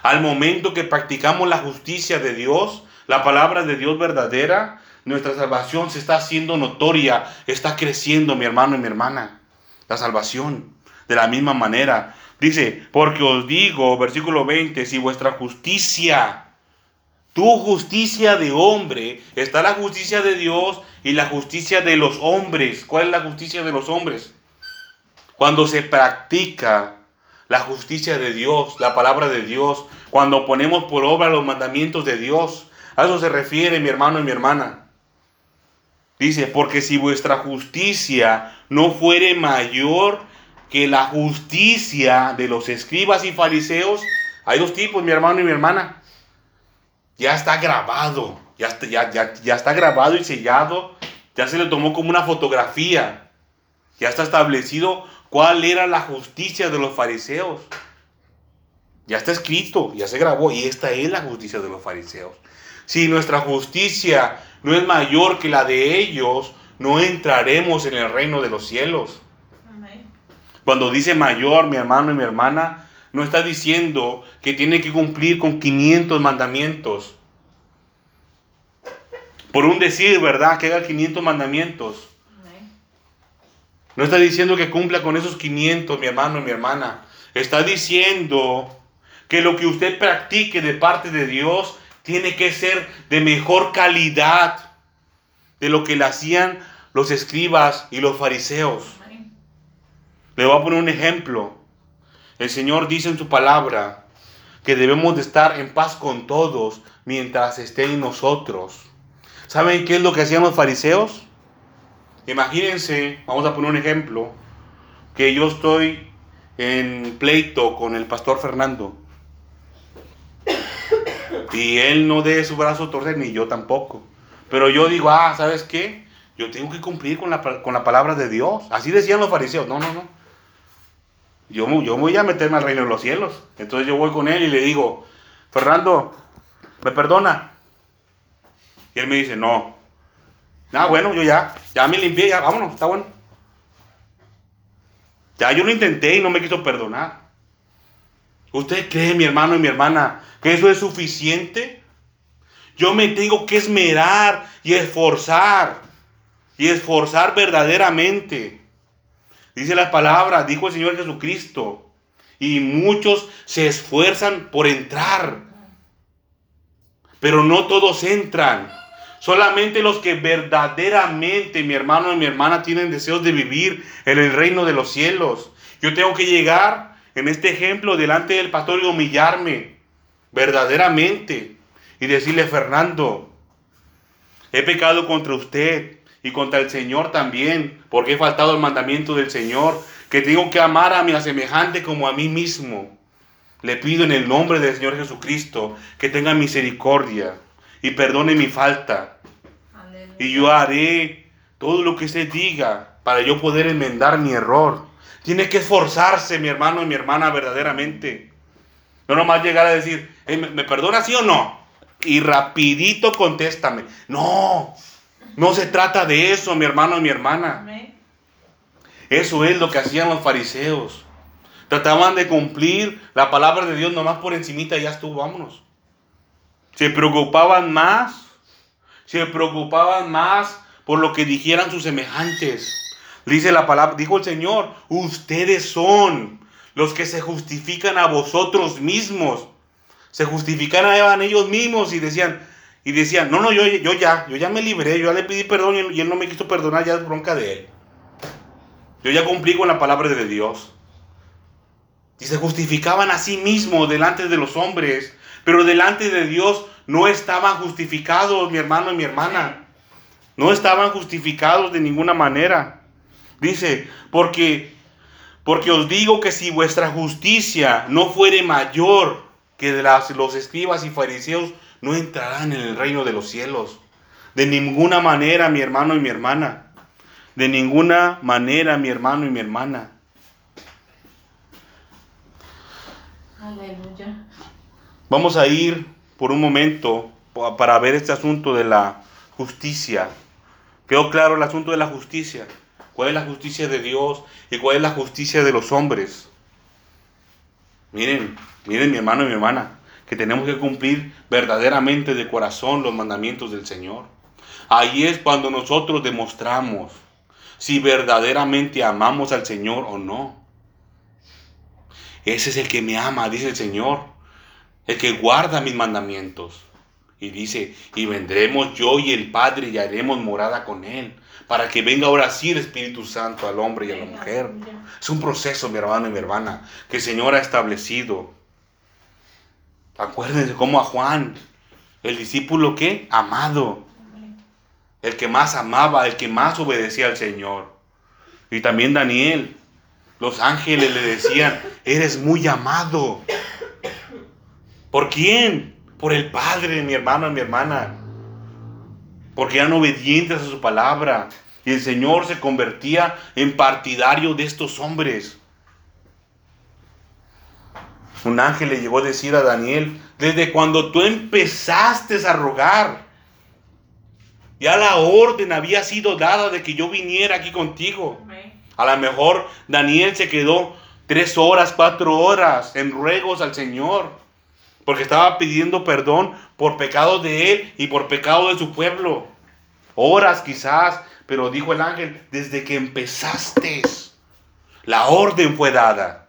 Al momento que practicamos la justicia de Dios, la palabra de Dios verdadera, nuestra salvación se está haciendo notoria, está creciendo, mi hermano y mi hermana. La salvación, de la misma manera. Dice, porque os digo, versículo 20, si vuestra justicia tu justicia de hombre, está la justicia de Dios y la justicia de los hombres. ¿Cuál es la justicia de los hombres? Cuando se practica la justicia de Dios, la palabra de Dios, cuando ponemos por obra los mandamientos de Dios. A eso se refiere mi hermano y mi hermana. Dice, porque si vuestra justicia no fuere mayor que la justicia de los escribas y fariseos, hay dos tipos, mi hermano y mi hermana ya está grabado, ya está, ya, ya, está grabado y sellado, ya se le tomó como una fotografía, ya está establecido cuál era la justicia de los fariseos. Ya está escrito, ya se grabó y esta es la justicia de los fariseos. Si nuestra justicia no es mayor que la de ellos, no entraremos en el reino de los cielos. Amén. Cuando dice mayor, mi hermano y mi hermana, no está diciendo que tiene que cumplir con 500 mandamientos. Por un decir, ¿verdad? Que haga 500 mandamientos. Amén. No está diciendo que cumpla con esos 500, mi hermano y mi hermana. Está diciendo que lo que usted practique de parte de Dios tiene que ser de mejor calidad de lo que le hacían los escribas y los fariseos. Le voy a poner un ejemplo. El Señor dice en su palabra que debemos de estar en paz con todos mientras estén en nosotros. ¿Saben qué es lo que hacían los fariseos? Imagínense, vamos a poner un ejemplo, que yo estoy en pleito con el pastor Fernando. Y él no dé su brazo a torcer, ni yo tampoco. Pero yo digo, ah, ¿sabes qué? Yo tengo que cumplir con la, con la palabra de Dios. Así decían los fariseos. No, no, no. Yo, yo voy a meterme al reino de los cielos. Entonces yo voy con él y le digo, Fernando, ¿me perdona? Y él me dice, no. Ah, bueno, yo ya, ya me limpié, ya, vámonos, está bueno. Ya yo lo intenté y no me quiso perdonar. ¿Usted cree, mi hermano y mi hermana, que eso es suficiente? Yo me tengo que esmerar y esforzar. Y esforzar verdaderamente. Dice la palabra, dijo el Señor Jesucristo. y muchos se esfuerzan por entrar. Pero no todos entran. Solamente los que verdaderamente, mi hermano y mi hermana, tienen deseos de vivir en el reino de los cielos. Yo tengo que llegar en este ejemplo delante del pastor humillarme verdaderamente y decirle, Fernando, he pecado contra usted y contra el Señor también, porque he faltado el mandamiento del Señor, que tengo que amar a mi semejante como a mí mismo. Le pido en el nombre del Señor Jesucristo que tenga misericordia y perdone mi falta. Y yo haré todo lo que usted diga para yo poder enmendar mi error. Tiene que esforzarse, mi hermano y mi hermana, verdaderamente. No nomás llegar a decir, "Hey, ¿me, me perdona sí o no? Y rapidito contéstame. No, no se trata de eso, mi hermano y mi hermana. Eso es lo que hacían los fariseos. Trataban de cumplir la palabra de Dios nomás por encimita y ya estuvo, vámonos. Se preocupaban más, se preocupaban más por lo que dijeran sus semejantes. Dice la palabra, dijo el Señor, ustedes son los que se justifican a vosotros mismos. Se justificaban ellos mismos y decían, y decían, no, no, yo, yo ya, yo ya me libré, yo ya le pedí perdón y él no me quiso perdonar, ya es bronca de él. Yo ya cumplí con la palabra de Dios. Y se justificaban a sí mismos delante de los hombres, pero delante de Dios no estaban justificados, mi hermano y mi hermana. No estaban justificados de ninguna manera. Dice, porque porque os digo que si vuestra justicia no fuere mayor que de las, los escribas y fariseos, no entrarán en el reino de los cielos. De ninguna manera, mi hermano y mi hermana. De ninguna manera, mi hermano y mi hermana. Aleluya. Vamos a ir por un momento pa- para ver este asunto de la justicia. Quedó claro el asunto de la justicia. ¿Cuál es la justicia de Dios y cuál es la justicia de los hombres? Miren, miren mi hermano y mi hermana, que tenemos que cumplir verdaderamente de corazón los mandamientos del Señor. Ahí es cuando nosotros demostramos si verdaderamente amamos al Señor o no. Ese es el que me ama, dice el Señor el que guarda mis mandamientos. Y dice, y vendremos yo y el Padre y haremos morada con él, para que venga ahora sí el Espíritu Santo al hombre y a la mujer. Es un proceso, mi hermano y mi hermana, que el Señor ha establecido. Acuérdense cómo a Juan, el discípulo que amado, el que más amaba, el que más obedecía al Señor. Y también Daniel, los ángeles le decían, eres muy amado. ¿Por quién? Por el Padre, mi hermano y mi hermana. Porque eran obedientes a su palabra. Y el Señor se convertía en partidario de estos hombres. Un ángel le llegó a decir a Daniel, desde cuando tú empezaste a rogar, ya la orden había sido dada de que yo viniera aquí contigo. A lo mejor Daniel se quedó tres horas, cuatro horas en ruegos al Señor. Porque estaba pidiendo perdón por pecado de él y por pecado de su pueblo. Horas quizás, pero dijo el ángel, desde que empezaste, la orden fue dada.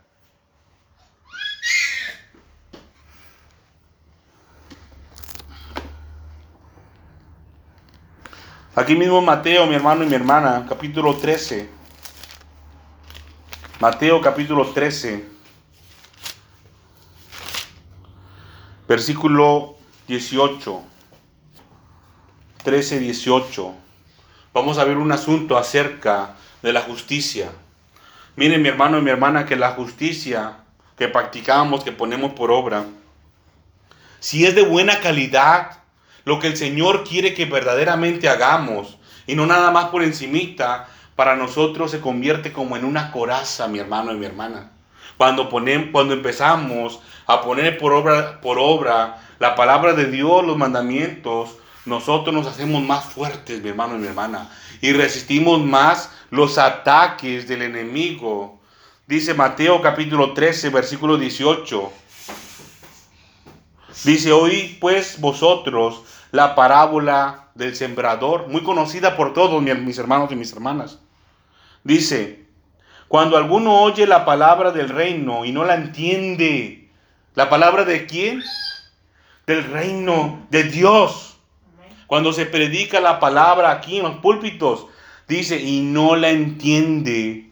Aquí mismo Mateo, mi hermano y mi hermana, capítulo 13. Mateo capítulo 13, versículo 18. 13, 18. Vamos a ver un asunto acerca de la justicia. Miren mi hermano y mi hermana que la justicia que practicamos, que ponemos por obra, si es de buena calidad, lo que el Señor quiere que verdaderamente hagamos, y no nada más por encimita, para nosotros se convierte como en una coraza, mi hermano y mi hermana. Cuando, ponem- cuando empezamos a poner por obra, por obra la palabra de Dios, los mandamientos, nosotros nos hacemos más fuertes, mi hermano y mi hermana, y resistimos más los ataques del enemigo. Dice Mateo capítulo 13, versículo 18. Dice, oí pues vosotros la parábola del sembrador, muy conocida por todos mi- mis hermanos y mis hermanas. Dice, Cuando alguno oye la palabra del reino y no la entiende, ¿la palabra de quién? Del reino de Dios. Cuando se predica la palabra aquí en los púlpitos, dice, y no la entiende.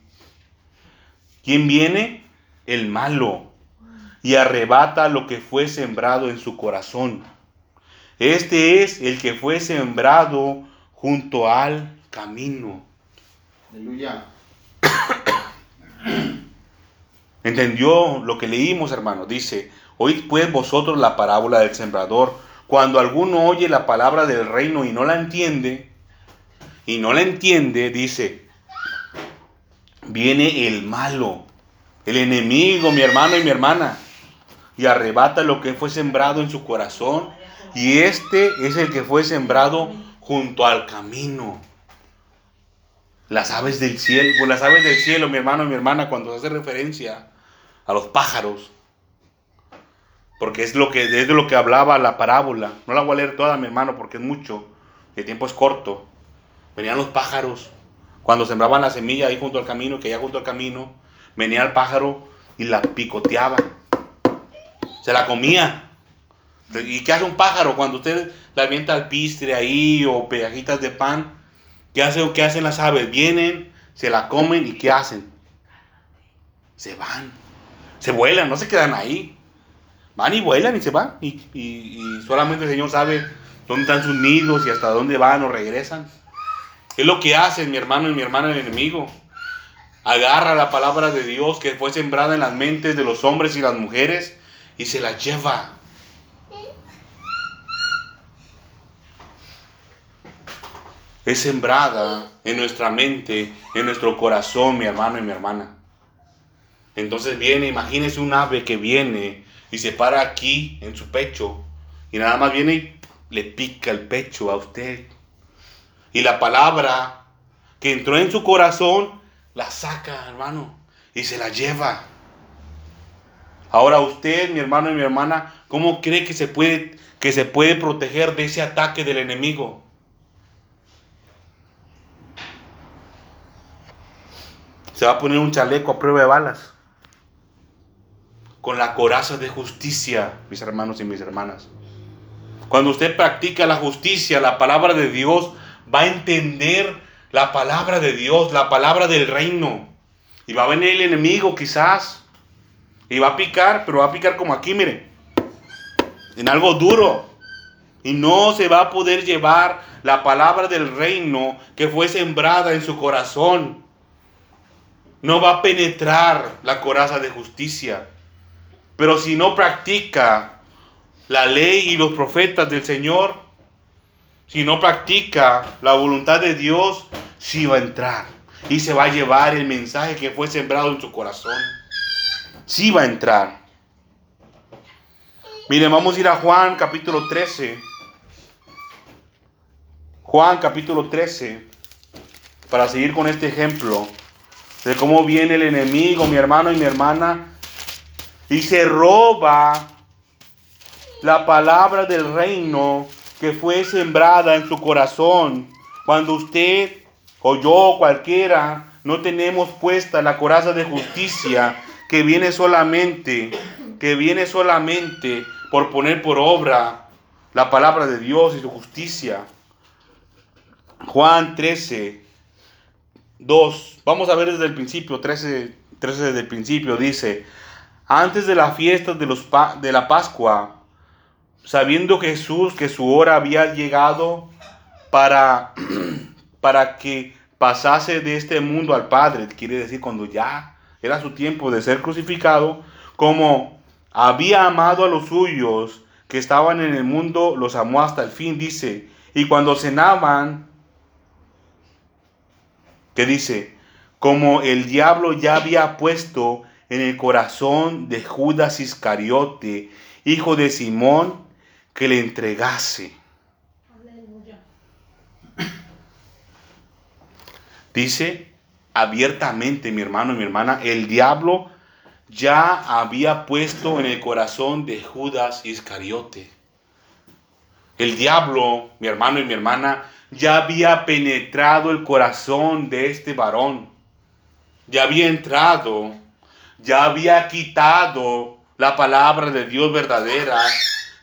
¿Quién viene? El malo. Y arrebata lo que fue sembrado en su corazón. Este es el que fue sembrado junto al camino. Aleluya. ¿Entendió lo que leímos, hermano? Dice, oíd pues vosotros la parábola del sembrador. Cuando alguno oye la palabra del reino y no la entiende, y no la entiende, dice, viene el malo, el enemigo, mi hermano y mi hermana, y arrebata lo que fue sembrado en su corazón, y este es el que fue sembrado junto al camino. Las aves del cielo, pues las aves del cielo, mi hermano y mi hermana, cuando hace referencia a los pájaros, porque es lo que es de lo que hablaba la parábola. No la voy a leer toda, mi hermano, porque es mucho, el tiempo es corto. Venían los pájaros cuando sembraban la semilla ahí junto al camino, que ya junto al camino, venía el pájaro y la picoteaba. Se la comía. ¿Y qué hace un pájaro cuando usted le avienta el pistre ahí o pedajitas de pan? ¿Qué, hace, ¿Qué hacen las aves? Vienen, se la comen y ¿qué hacen? Se van. Se vuelan, no se quedan ahí. Van y vuelan y se van. Y, y- solamente el Señor sabe dónde están sus nidos y hasta dónde van o regresan. Es lo que hace mi hermano y mi hermana el enemigo. Agarra la palabra de Dios que fue sembrada en las mentes de los hombres y las mujeres y se la lleva. Es sembrada en nuestra mente, en nuestro corazón, mi hermano y mi hermana. Entonces viene, imagínese un ave que viene y se para aquí en su pecho y nada más viene y le pica el pecho a usted. Y la palabra que entró en su corazón la saca, hermano, y se la lleva. Ahora usted, mi hermano y mi hermana, ¿cómo cree que se puede que se puede proteger de ese ataque del enemigo? Se va a poner un chaleco a prueba de balas. Con la coraza de justicia, mis hermanos y mis hermanas. Cuando usted practica la justicia, la palabra de Dios, va a entender la palabra de Dios, la palabra del reino. Y va a venir el enemigo quizás. Y va a picar, pero va a picar como aquí, mire. En algo duro. Y no se va a poder llevar la palabra del reino que fue sembrada en su corazón. No va a penetrar la coraza de justicia. Pero si no practica la ley y los profetas del Señor, si no practica la voluntad de Dios, sí va a entrar. Y se va a llevar el mensaje que fue sembrado en su corazón. Sí va a entrar. Miren, vamos a ir a Juan capítulo 13. Juan capítulo 13. Para seguir con este ejemplo de cómo viene el enemigo, mi hermano y mi hermana, y se roba la palabra del reino que fue sembrada en su corazón. Cuando usted o yo, cualquiera, no tenemos puesta la coraza de justicia que viene solamente, que viene solamente por poner por obra la palabra de Dios y su justicia. Juan 13, 2. Vamos a ver desde el principio, 13, 13 desde el principio, dice, antes de la fiesta de, los de la Pascua, sabiendo Jesús que su hora había llegado para, para que pasase de este mundo al Padre, quiere decir cuando ya era su tiempo de ser crucificado, como había amado a los suyos que estaban en el mundo, los amó hasta el fin, dice, y cuando cenaban, que dice, como el diablo ya había puesto en el corazón de Judas Iscariote, hijo de Simón, que le entregase. Aleluya. Dice abiertamente, mi hermano y mi hermana, el diablo ya había puesto en el corazón de Judas Iscariote. El diablo, mi hermano y mi hermana, ya había penetrado el corazón de este varón. ya había entrado, ya había quitado la palabra de Dios verdadera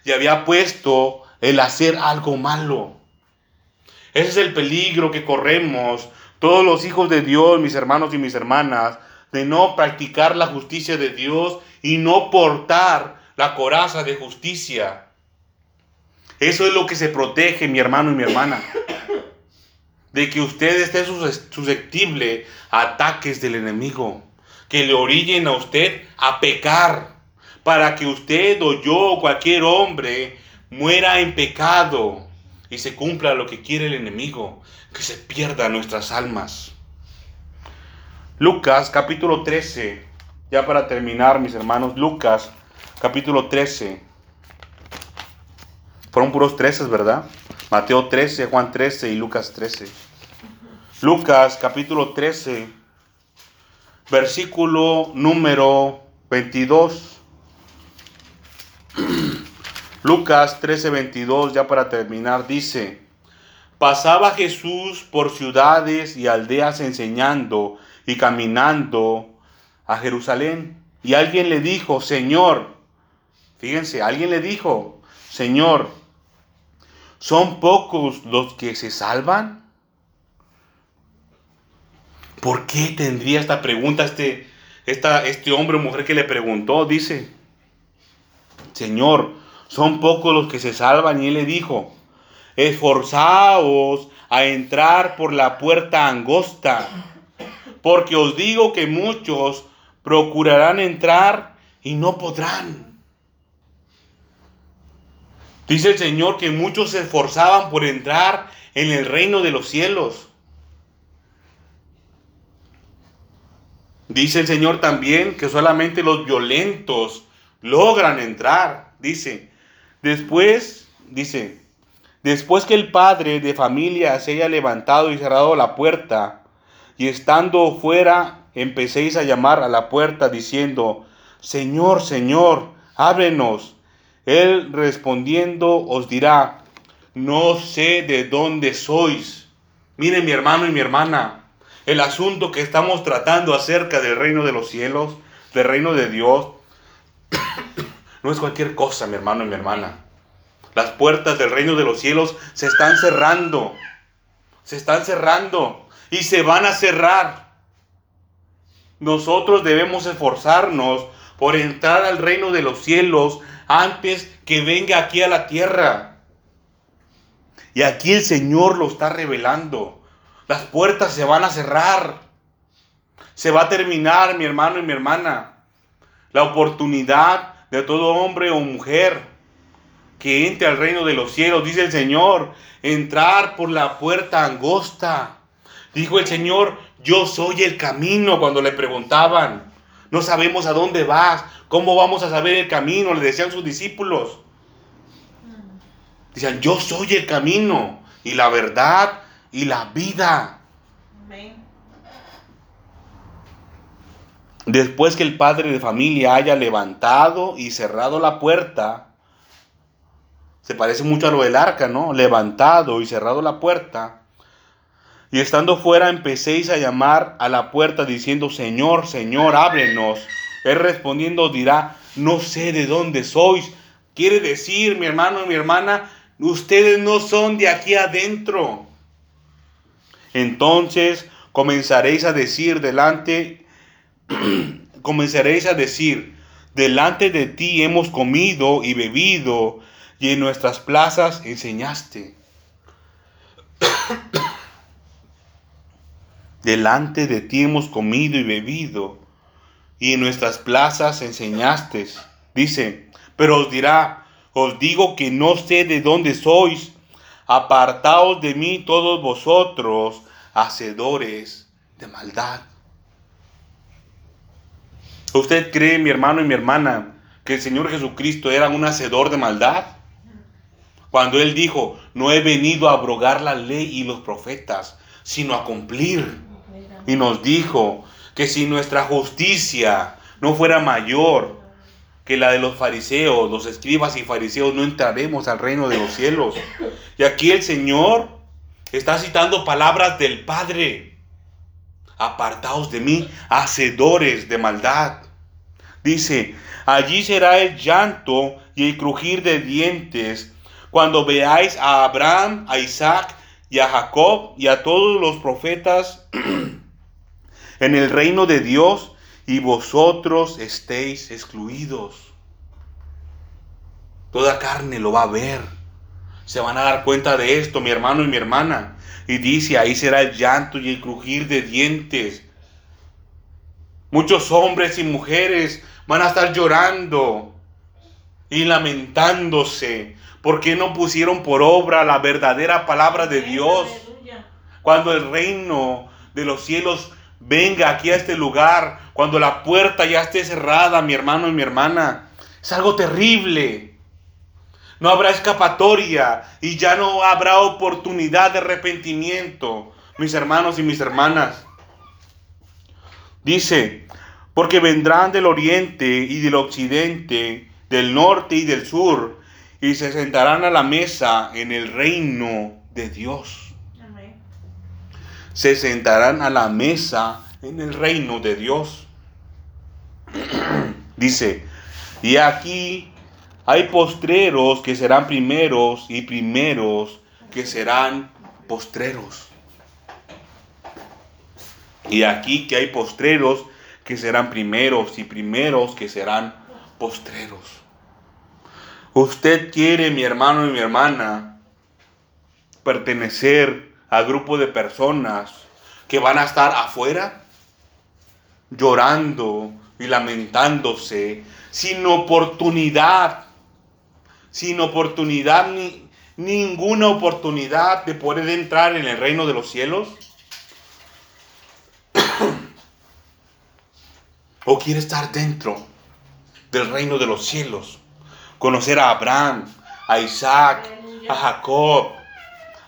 y había puesto el hacer algo malo. Ese es el peligro que corremos todos los hijos de Dios, mis hermanos y mis hermanas, de no practicar la justicia de Dios y no portar la coraza de justicia. Eso es lo que se protege, mi hermano y mi hermana. De que usted esté sus- susceptible a ataques del enemigo. Que le orillen a usted a pecar. Para que usted o yo o cualquier hombre muera en pecado. Y se cumpla lo que quiere el enemigo. Que se pierdan nuestras almas. Lucas capítulo 13. Ya para terminar, mis hermanos. Lucas capítulo 13. Fueron puros 13, ¿verdad? Mateo 13, Juan 13 y Lucas 13. Lucas capítulo 13, versículo número 22. Lucas 13, 22, ya para terminar, dice, pasaba Jesús por ciudades y aldeas enseñando y caminando a Jerusalén. Y alguien le dijo, Señor, fíjense, alguien le dijo, Señor, ¿son pocos los que se salvan? ¿Por qué tendría esta pregunta este, este hombre o mujer que le preguntó? Dice, Señor, son pocos los que se salvan. Y él le dijo, esforzaos a entrar por la puerta angosta, porque os digo que muchos procurarán entrar y no podrán. Dice el Señor que muchos se esforzaban por entrar en el reino de los cielos. Dice el Señor también que solamente los violentos logran entrar. Dice, después, dice, después que el padre de familia se haya levantado y cerrado la puerta, y estando fuera, empecéis a llamar a la puerta diciendo, Señor, Señor, ábrenos. Él respondiendo os dirá, no sé de dónde sois. Miren mi hermano y mi hermana, el asunto que estamos tratando acerca del reino de los cielos, del reino de Dios, no es cualquier cosa, mi hermano y mi hermana. Las puertas del reino de los cielos se están cerrando, se están cerrando y se van a cerrar. Nosotros debemos esforzarnos por entrar al reino de los cielos antes que venga aquí a la tierra. Y aquí el Señor lo está revelando. Las puertas se van a cerrar. Se va a terminar, mi hermano y mi hermana, la oportunidad de todo hombre o mujer que entre al reino de los cielos, dice el Señor, entrar por la puerta angosta. Dijo el Señor, yo soy el camino cuando le preguntaban. No sabemos a dónde vas, cómo vamos a saber el camino, le decían sus discípulos. Decían, yo soy el camino y la verdad y la vida. Amén. Después que el padre de familia haya levantado y cerrado la puerta, se parece mucho a lo del arca, ¿no? Levantado y cerrado la puerta. Y estando fuera empecéis a llamar a la puerta diciendo, Señor, Señor, ábrenos. Él respondiendo dirá, no sé de dónde sois. Quiere decir, mi hermano y mi hermana, ustedes no son de aquí adentro. Entonces comenzaréis a decir delante, comenzaréis a decir, delante de ti hemos comido y bebido, y en nuestras plazas enseñaste. delante de ti hemos comido y bebido, y en nuestras plazas enseñaste. Dice, pero os dirá, os digo que no sé de dónde sois, apartaos de mí todos vosotros, hacedores de maldad. ¿Usted cree, mi hermano y mi hermana, que el Señor Jesucristo era un hacedor de maldad? Cuando Él dijo, no he venido a abrogar la ley y los profetas, sino a cumplir. Y nos dijo que si nuestra justicia no fuera mayor que la de los fariseos, los escribas y fariseos, no entraremos al reino de los cielos. Y aquí el Señor está citando palabras del Padre. apartaos de mí, hacedores de maldad. Dice, allí será el llanto y el crujir de dientes cuando veáis a Abraham, a Isaac y a Jacob y a todos los profetas en el reino de Dios y vosotros estéis excluidos. Toda carne lo va a ver. Se van a dar cuenta de esto, mi hermano y mi hermana. Y dice, ahí será el llanto y el crujir de dientes. Muchos hombres y mujeres van a estar llorando y lamentándose porque no pusieron por obra la verdadera palabra de Dios. Cuando el reino de los cielos venga aquí a este lugar, cuando la puerta ya esté cerrada, mi hermano y mi hermana, es algo terrible. No habrá escapatoria y ya no habrá oportunidad de arrepentimiento, mis hermanos y mis hermanas. Dice, porque vendrán del oriente y del occidente, del norte y del sur, y se sentarán a la mesa en el reino de Dios. Se sentarán a la mesa en el reino de Dios. Dice, y aquí hay postreros que serán primeros y primeros que serán postreros. Y aquí que hay postreros que serán primeros y primeros que serán postreros. Usted quiere, mi hermano y mi hermana, pertenecer al grupo de personas que van a estar afuera llorando y lamentándose sin oportunidad, sin oportunidad ni ninguna oportunidad de poder entrar en el reino de los cielos. o quiere estar dentro del reino de los cielos, conocer a Abraham, a Isaac, a Jacob,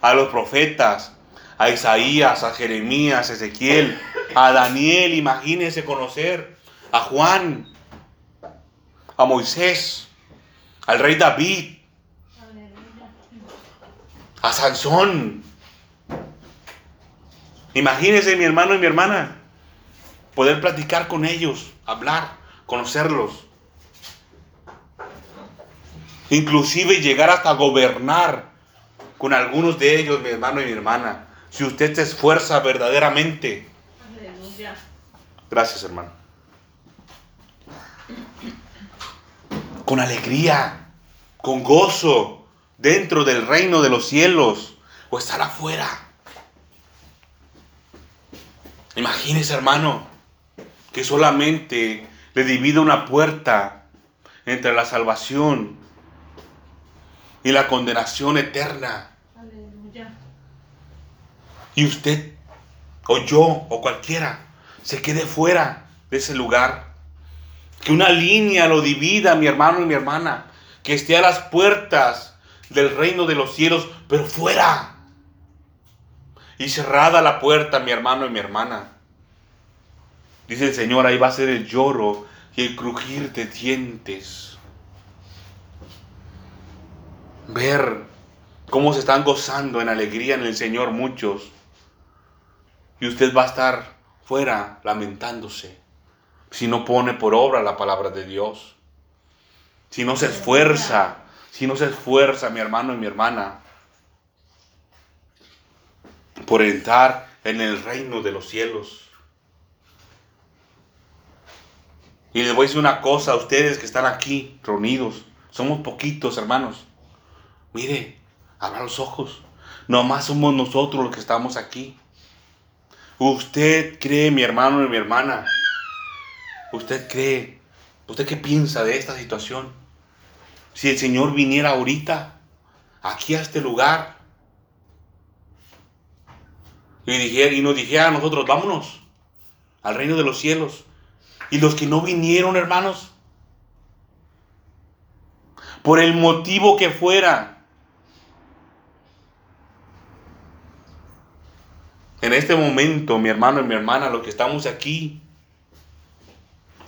a los profetas, a Isaías, a Jeremías, a Ezequiel, a Daniel, imagínense conocer, a Juan, a Moisés, al rey David, a Sansón. Imagínense mi hermano y mi hermana, poder platicar con ellos, hablar, conocerlos. Inclusive llegar hasta gobernar con algunos de ellos, mi hermano y mi hermana. Si usted se esfuerza verdaderamente. Gracias, hermano. Con alegría, con gozo, dentro del reino de los cielos o estar afuera. Imagínese, hermano, que solamente le divide una puerta entre la salvación y la condenación eterna. Y usted, o yo, o cualquiera, se quede fuera de ese lugar. Que una línea lo divida, mi hermano y mi hermana. Que esté a las puertas del reino de los cielos, pero fuera. Y cerrada la puerta, mi hermano y mi hermana. Dice el Señor, ahí va a ser el lloro y el crujir de dientes. Ver cómo se están gozando en alegría en el Señor muchos. Y usted va a estar fuera lamentándose si no pone por obra la palabra de Dios. Si no se esfuerza, si no se esfuerza mi hermano y mi hermana por entrar en el reino de los cielos. Y les voy a decir una cosa a ustedes que están aquí reunidos. Somos poquitos, hermanos. Mire, abra los ojos. Nomás somos nosotros los que estamos aquí. Usted cree, mi hermano y mi hermana. Usted cree. ¿Usted qué piensa de esta situación? Si el Señor viniera ahorita, aquí a este lugar, y, dijera, y nos dijera a nosotros, vámonos al reino de los cielos. Y los que no vinieron, hermanos, por el motivo que fuera, en este momento, mi hermano y mi hermana, los que estamos aquí,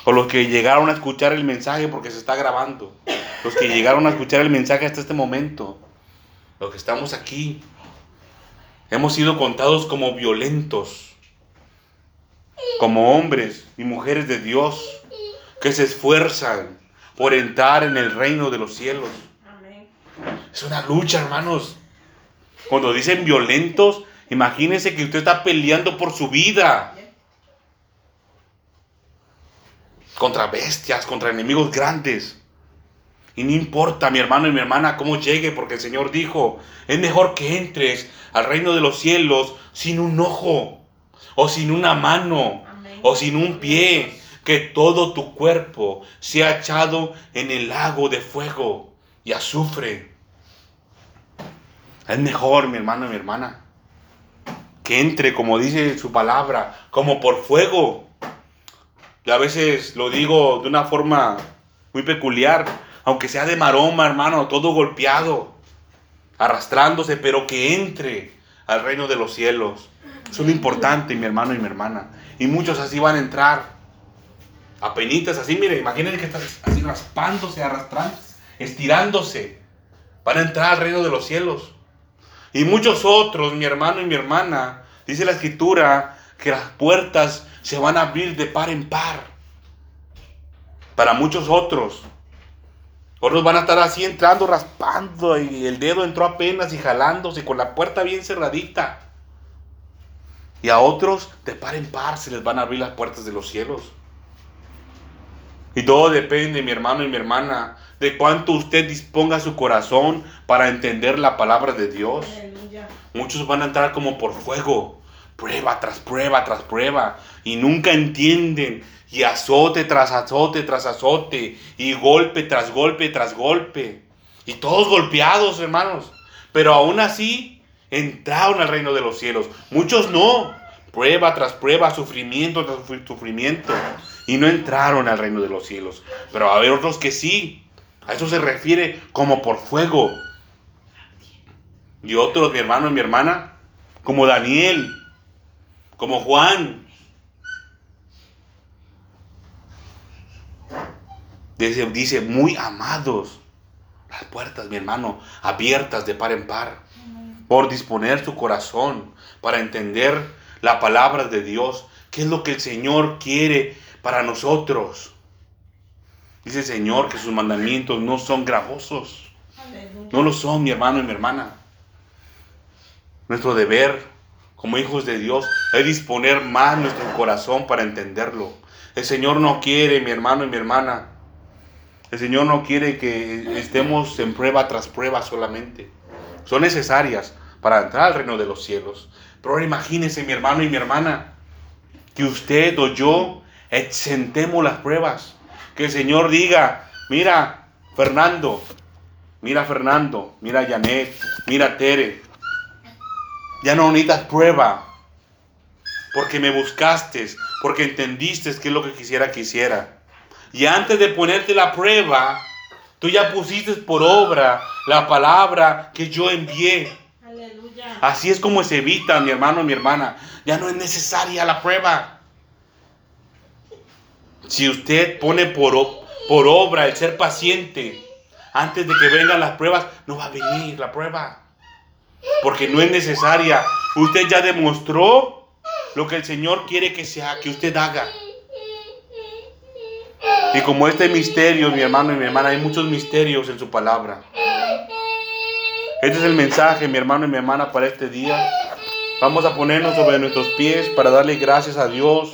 o los que llegaron a escuchar el mensaje porque se está grabando, los que llegaron a escuchar el mensaje hasta este momento, los que estamos aquí, hemos sido contados como violentos, como hombres y mujeres de Dios que se esfuerzan por entrar en el reino de los cielos. Es una lucha, hermanos. Cuando dicen violentos, imagínense que usted está peleando por su vida. Contra bestias, contra enemigos grandes. Y no importa, mi hermano y mi hermana, cómo llegue, porque el Señor dijo, es mejor que entres al reino de los cielos sin un ojo, o sin una mano, o sin un pie, que todo tu cuerpo sea echado en el lago de fuego y azufre. Es mejor, mi hermano y mi hermana, que entre, como dice su palabra, como por fuego. Y a veces lo digo de una forma muy peculiar, aunque sea de maroma, hermano, todo golpeado, arrastrándose, pero que entre al reino de los cielos. Eso es lo importante, mi hermano y mi hermana. Y muchos así van a entrar. Apenitas así, mire, imagínense que están así raspándose, arrastrándose, estirándose. Van a entrar al reino de los cielos. Y muchos otros, mi hermano y mi hermana, dice la escritura que las puertas se van a abrir de par en par. Para muchos otros. Otros van a estar así entrando, raspando, y el dedo entró apenas y jalándose con la puerta bien cerradita. Y a otros de par en par se les van a abrir las puertas de los cielos. Y todo depende, mi hermano y mi hermana, de cuánto usted disponga su corazón para entender la palabra de Dios. Aleluya. Muchos van a entrar como por fuego, prueba tras prueba tras prueba, y nunca entienden, y azote tras azote tras azote, y golpe tras golpe tras golpe, y todos golpeados, hermanos, pero aún así entraron al reino de los cielos. Muchos no, prueba tras prueba, sufrimiento tras sufri- sufrimiento, y no entraron al reino de los cielos. Pero va a haber otros que sí, a eso se refiere como por fuego. Y otros, mi hermano y mi hermana, como Daniel, como Juan. Dice, dice, muy amados. Las puertas, mi hermano, abiertas de par en par. Por disponer su corazón para entender la palabra de Dios. ¿Qué es lo que el Señor quiere para nosotros? Dice el Señor que sus mandamientos no son gravosos. No lo son, mi hermano y mi hermana. Nuestro deber como hijos de Dios es disponer más nuestro corazón para entenderlo. El Señor no quiere, mi hermano y mi hermana. El Señor no quiere que estemos en prueba tras prueba solamente. Son necesarias para entrar al reino de los cielos. Pero ahora imagínese, mi hermano y mi hermana, que usted o yo exentemos las pruebas. Que el Señor diga, mira, Fernando, Mira Fernando, mira Janet, mira Tere. Ya no necesitas prueba. Porque me buscaste, porque entendiste qué es lo que quisiera que hiciera. Y antes de ponerte la prueba, tú ya pusiste por obra la palabra que yo envié. Aleluya. Así es como se evita, mi hermano mi hermana. Ya no es necesaria la prueba. Si usted pone por, obra el ser paciente, antes de que vengan las pruebas, no va a venir la prueba. Porque no es necesaria. Usted ya demostró lo que el Señor quiere que sea, que usted haga. Y como este misterio, mi hermano y mi hermana, hay muchos misterios en su palabra. Este es el mensaje, mi hermano y mi hermana, para este día. Vamos a ponernos sobre nuestros pies para darle gracias a Dios.